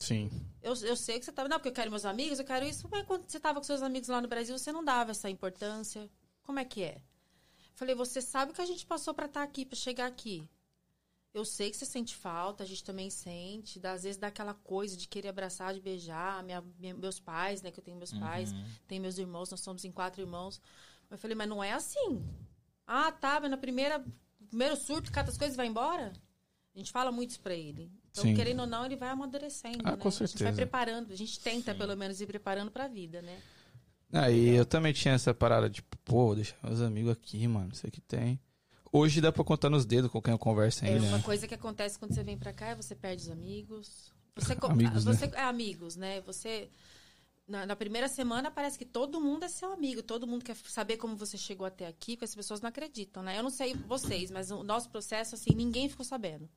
Sim. Eu, eu sei que você tava. Não, porque eu quero meus amigos, eu quero isso. Mas quando você tava com seus amigos lá no Brasil, você não dava essa importância. Como é que é? Falei, você sabe o que a gente passou pra estar aqui, pra chegar aqui. Eu sei que você sente falta, a gente também sente. Dá, às vezes dá aquela coisa de querer abraçar, de beijar. Minha, minha- meus pais, né? Que eu tenho meus pais, Uhum. tem meus irmãos, nós somos em quatro irmãos. Eu falei, mas não é assim. Ah, tá, mas na primeira, no primeiro surto, cata as coisas e vai embora? A gente fala muito isso pra ele. Então, Sim. querendo ou não, ele vai amadurecendo. Ah, né? com A gente vai certeza. preparando, a gente tenta pelo menos ir preparando pra vida, né? Aí eu também tinha essa parada, tipo, pô, vou deixar meus amigos aqui, mano, isso aqui tem. Hoje dá pra contar nos dedos com quem eu converso É ainda, uma né? coisa que acontece quando você vem pra cá, é você perde os amigos. Você, Amigos, né? você é amigos, né? Você na, na primeira semana parece que todo mundo é seu amigo, todo mundo quer saber como você chegou até aqui, porque as pessoas não acreditam, né? Eu não sei vocês, mas o nosso processo assim, ninguém ficou sabendo.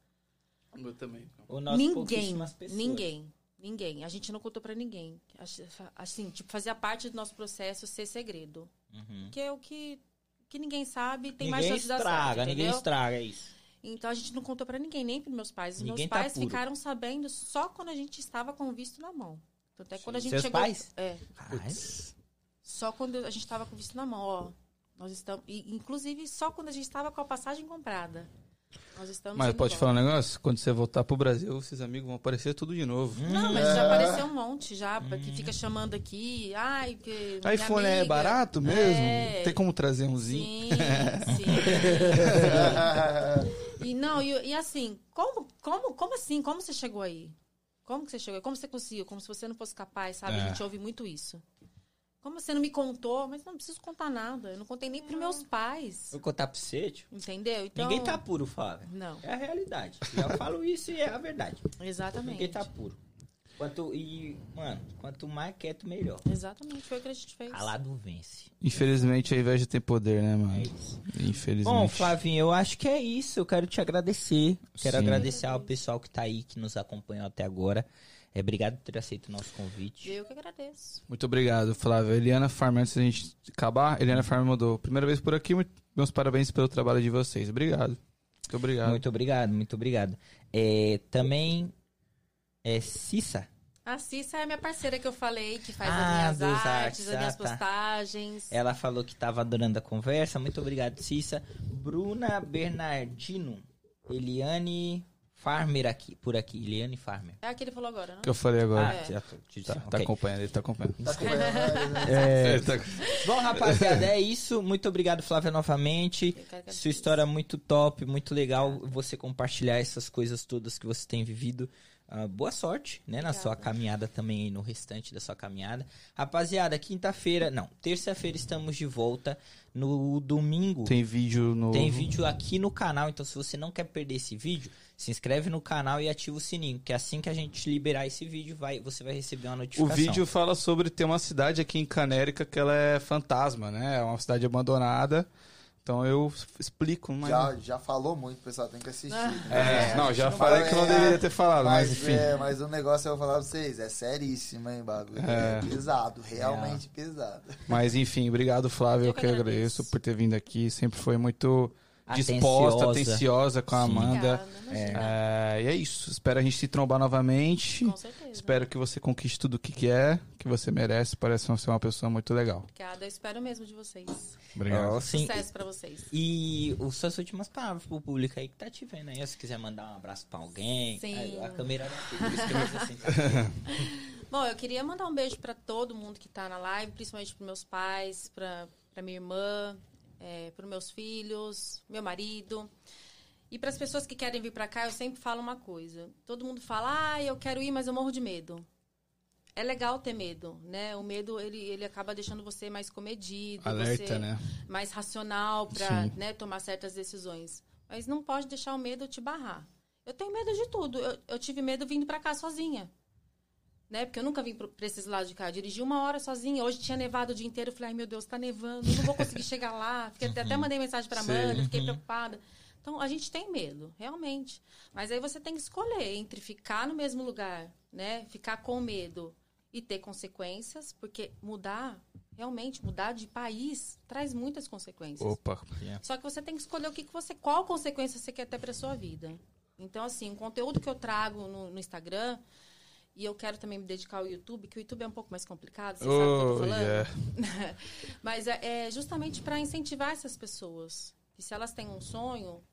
Eu também. O nosso ninguém, pouquíssimas pessoas. ninguém, ninguém. A gente não contou pra ninguém. Assim, tipo, fazia parte do nosso processo ser segredo, Uhum. que é o que que ninguém sabe, tem mais Ninguém chance de dar estraga, certo, ninguém entendeu? estraga, é isso. Então a gente não contou pra ninguém, nem pros meus pais. Os Ninguém meus tá pais puro. ficaram sabendo só quando a gente estava com o visto na mão. Então, até quando a gente Seus chegou. pais? É, só quando a gente estava com o visto na mão, ó. Nós estamos. e, inclusive, só quando a gente estava com a passagem comprada. Nós estamos Mas pode falar um negócio? Quando você voltar pro Brasil, esses amigos vão aparecer tudo de novo. Não, mas já apareceu um monte já, que fica chamando aqui. Ai, que. iPhone é barato mesmo? É. Tem como trazer umzinho? Sim, (laughs) sim. e não, e, e assim, como, como, como assim? Como você chegou aí? Como que você chegou aí? Como você conseguiu? Como se você não fosse capaz, sabe? É. A gente ouve muito isso. Como você não me contou? Mas não preciso contar nada. Eu não contei nem pros meus pais. Vou contar pra você, tio. Entendeu? Então, Ninguém tá puro, Flávia. Não, É a realidade. Já falo isso e é a verdade. exatamente. Ninguém tá puro. Quanto, e, mano, quanto mais quieto, melhor. Exatamente, foi o que a gente fez. Calado vence. Infelizmente a inveja tem poder, né, É mano? isso. Infelizmente. Bom, Flavinho, eu acho que é isso. Eu quero te agradecer. Quero Sim. agradecer ao pessoal que tá aí, que nos acompanhou até agora. É, obrigado por ter aceito o nosso convite. Eu que agradeço. Muito obrigado, Flávio. Eliana Farmer, antes da gente acabar, Eliana Farmer mandou. Primeira vez por aqui, meus parabéns pelo trabalho de vocês. Obrigado. Muito obrigado. Muito obrigado, muito obrigado. É, também é Cissa. A Cissa é a minha parceira que eu falei, que faz Ah, as minhas artes, artes, as minhas ah, tá. postagens. Ela falou que tava adorando a conversa. Muito obrigado, Cissa. Bruna Bernardino. Eliane Farmer aqui, por aqui. Eliane Farmer. É a que ele falou agora, não? que eu falei agora. Ah, já tô- Tá, tá ok. acompanhando, ele tá acompanhando. Tá acompanhando, né? (laughs) É, Ele tá- Bom, rapaziada, é isso. Muito obrigado, Flávia, novamente. Sua história é muito top, muito legal você compartilhar essas coisas todas que você tem vivido. Ah, boa sorte, né, na Obrigada. sua caminhada também, no restante da sua caminhada. Rapaziada, quinta-feira, não, terça-feira estamos de volta. No domingo Tem vídeo no. tem vídeo aqui no canal, então se você não quer perder esse vídeo, se inscreve no canal e ativa o sininho, que assim que a gente liberar esse vídeo, vai, você vai receber uma O notificação. vídeo fala sobre ter uma cidade aqui em Canérica que ela é fantasma, né? É uma cidade abandonada. Então eu explico, mas. Já, já falou muito, pessoal, tem que assistir. (laughs) É, não, já Não falei que não é, deveria ter falado, mas, Mas, enfim. é, mas o negócio eu vou falar pra vocês, é seríssimo, hein, bagulho. É, É. pesado, realmente pesado. Mas enfim, obrigado, Flávio. Eu, que agradeço. por ter vindo aqui. Sempre foi muito. Disposta, atenciosa com a Sim. Amanda. Obrigada, imagina. É, e é isso. Espero a gente se trombar novamente. Com certeza. Espero que você conquiste tudo o que quer, que você merece. Parece ser uma pessoa muito legal. Obrigada, eu espero mesmo de vocês. Obrigado. Sim. Sucesso pra vocês. E os suas últimas palavras pro público aí que tá te vendo aí. Se quiser mandar um abraço pra alguém. Sim. A, a câmera não assim. (laughs) Bom, eu queria mandar um beijo pra todo mundo que tá na live, principalmente pros meus pais, pra, pra minha irmã, é, pros meus filhos, meu marido. E para as pessoas que querem vir pra cá, eu sempre falo uma coisa. Todo mundo fala, ah, eu quero ir, mas eu morro de medo. É legal ter medo, né? O medo, ele, ele acaba deixando você mais comedido, Alerta, você né? mais racional para né, tomar certas decisões. Mas não pode deixar o medo te barrar. Eu tenho medo de tudo. Eu, eu tive medo vindo pra cá sozinha. Né? Porque eu nunca vim pra esses lados de cá. Eu dirigi uma hora sozinha. Hoje tinha nevado o dia inteiro. Eu falei, ai meu Deus, tá nevando. Eu não vou conseguir chegar lá. (laughs) Fiquei, Até mandei mensagem pra Sim. Amanda, fiquei preocupada. Então a gente tem medo, realmente. Mas aí você tem que escolher entre ficar no mesmo lugar, né? Ficar com medo e ter consequências, porque mudar, realmente, mudar de país traz muitas consequências. Opa. Só que você tem que escolher o que, que você, qual consequência você quer ter para sua vida. Então, assim, o conteúdo que eu trago no, no Instagram, e eu quero também me dedicar ao YouTube, que o YouTube é um pouco mais complicado, você sabe o que eu tô Oh, falando? yeah. (laughs) Mas é, é justamente para incentivar essas pessoas. Que se elas têm um sonho,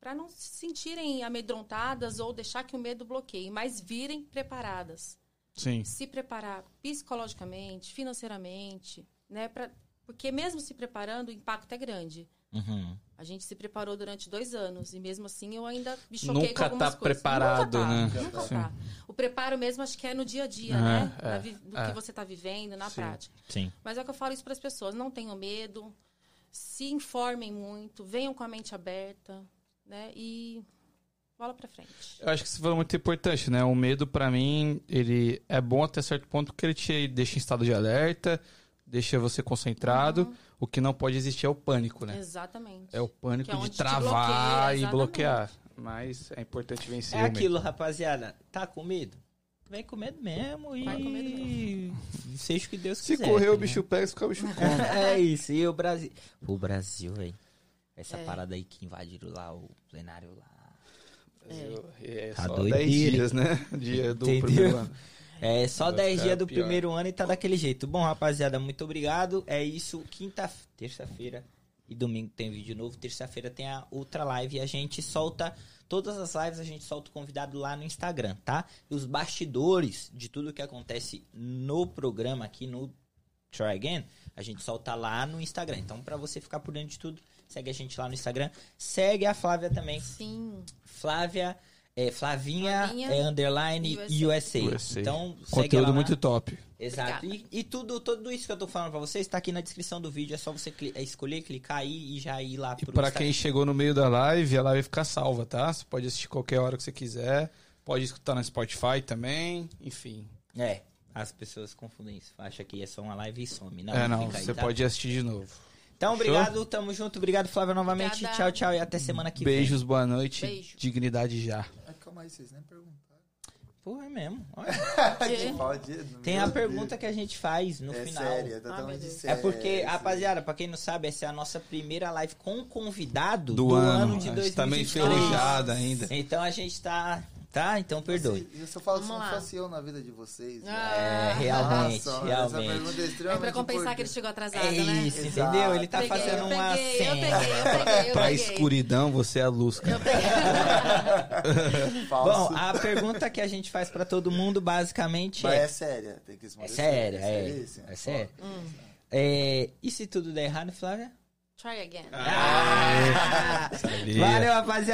para não se sentirem amedrontadas ou deixar que o medo bloqueie, mas virem preparadas Sim. se preparar psicologicamente, financeiramente, né? Pra, porque mesmo se preparando, o impacto é grande. Uhum. A gente se preparou durante dois anos e mesmo assim eu ainda me choquei com Nunca algumas tá coisas. preparado, nunca tá, né? Nunca Sim. tá. O preparo mesmo acho que é no dia a dia, né? é, do é. que você tá vivendo, na Sim. prática. Sim. Mas é o que eu falo isso para as pessoas, não tenham medo, se informem muito, venham com a mente aberta, né? E bola para frente. Eu acho que isso foi muito importante, né? O medo, pra mim, ele é bom até certo ponto porque ele te deixa em estado de alerta, deixa você concentrado. O que não pode existir é o pânico, né? Exatamente. É o pânico é de travar bloqueia, e bloquear. Mas é importante vencer É o aquilo, rapaziada. Tá com medo? Vem com medo mesmo e. Vai com medo Seja o que Deus Se quiser. correr, o tá bicho pega, se ficar o bicho (laughs) come. É isso. E o Brasil. O Brasil, velho. Essa É. parada aí que invadiram lá o plenário lá. É Tá só doideira, 10 hein? dias, né? Dia do Entendeu? primeiro ano. É só Vai 10 ficar dias do pior. primeiro ano e tá daquele jeito. Bom, rapaziada, muito obrigado. É isso. Quinta, terça-feira E domingo tem vídeo novo. Terça-feira tem a outra live. E a gente solta. Todas as lives a gente solta o convidado lá no Instagram, tá? E os bastidores de tudo que acontece no programa aqui no Try Again, a gente solta lá no Instagram. Então, pra você ficar por dentro de tudo, segue a gente lá no Instagram. Segue a Flávia também. Sim. Flávia, é, Flavinha, Flavinha, é, underline USA. USA. USA. Então, Conteúdo ela lá. muito top. Exato. E, Obrigada. e tudo, tudo isso que eu tô falando pra vocês tá aqui na descrição do vídeo. É só você cli- é, escolher, clicar aí e já ir lá E pro pra Instagram. quem chegou no meio da live, a live fica salva, tá? Você pode assistir qualquer hora que você quiser. Pode escutar no Spotify também. Enfim. É, as pessoas confundem isso. Acha que é só uma live e some. Não, é, não. fica aí, Você tá? pode assistir de novo. Então, Fechou? obrigado, tamo junto. Obrigado, Flávia, novamente. Obrigada. Tchau, tchau e até semana que vem. Beijos, boa noite. Beijo. Dignidade já. Ah, aí, vocês nem perguntaram. Pô, é mesmo. Olha. (laughs) Que? Pode, Tem a Deus. pergunta que a gente faz no é final. sério, é Ah, totalmente meu Deus. É sério. porque, rapaziada, pra quem não sabe, essa é a nossa primeira live com convidado do, Do, ano, ano. de a gente tá meio 2023. enferrujado ainda. Então a gente tá. Tá? Então perdoe. Se, se eu falo se Vamos não lá. fosse eu na vida de vocês. Ah. É, realmente, Nossa, realmente. é É pra compensar importante. que ele chegou atrasado, É né? isso, Exato. entendeu? Ele tá Peguei, fazendo eu uma peguei, cena. Eu peguei, eu peguei, eu (laughs) Pra peguei. escuridão, você é a luz. cara. Eu peguei. (laughs) Bom, a pergunta que a gente faz pra todo mundo basicamente Mas é. é séria, tem que É responder sério, é. É sério. Hum. É, e se tudo der errado, Flávia? Try again. Ah! Sabia. Valeu, rapaziada.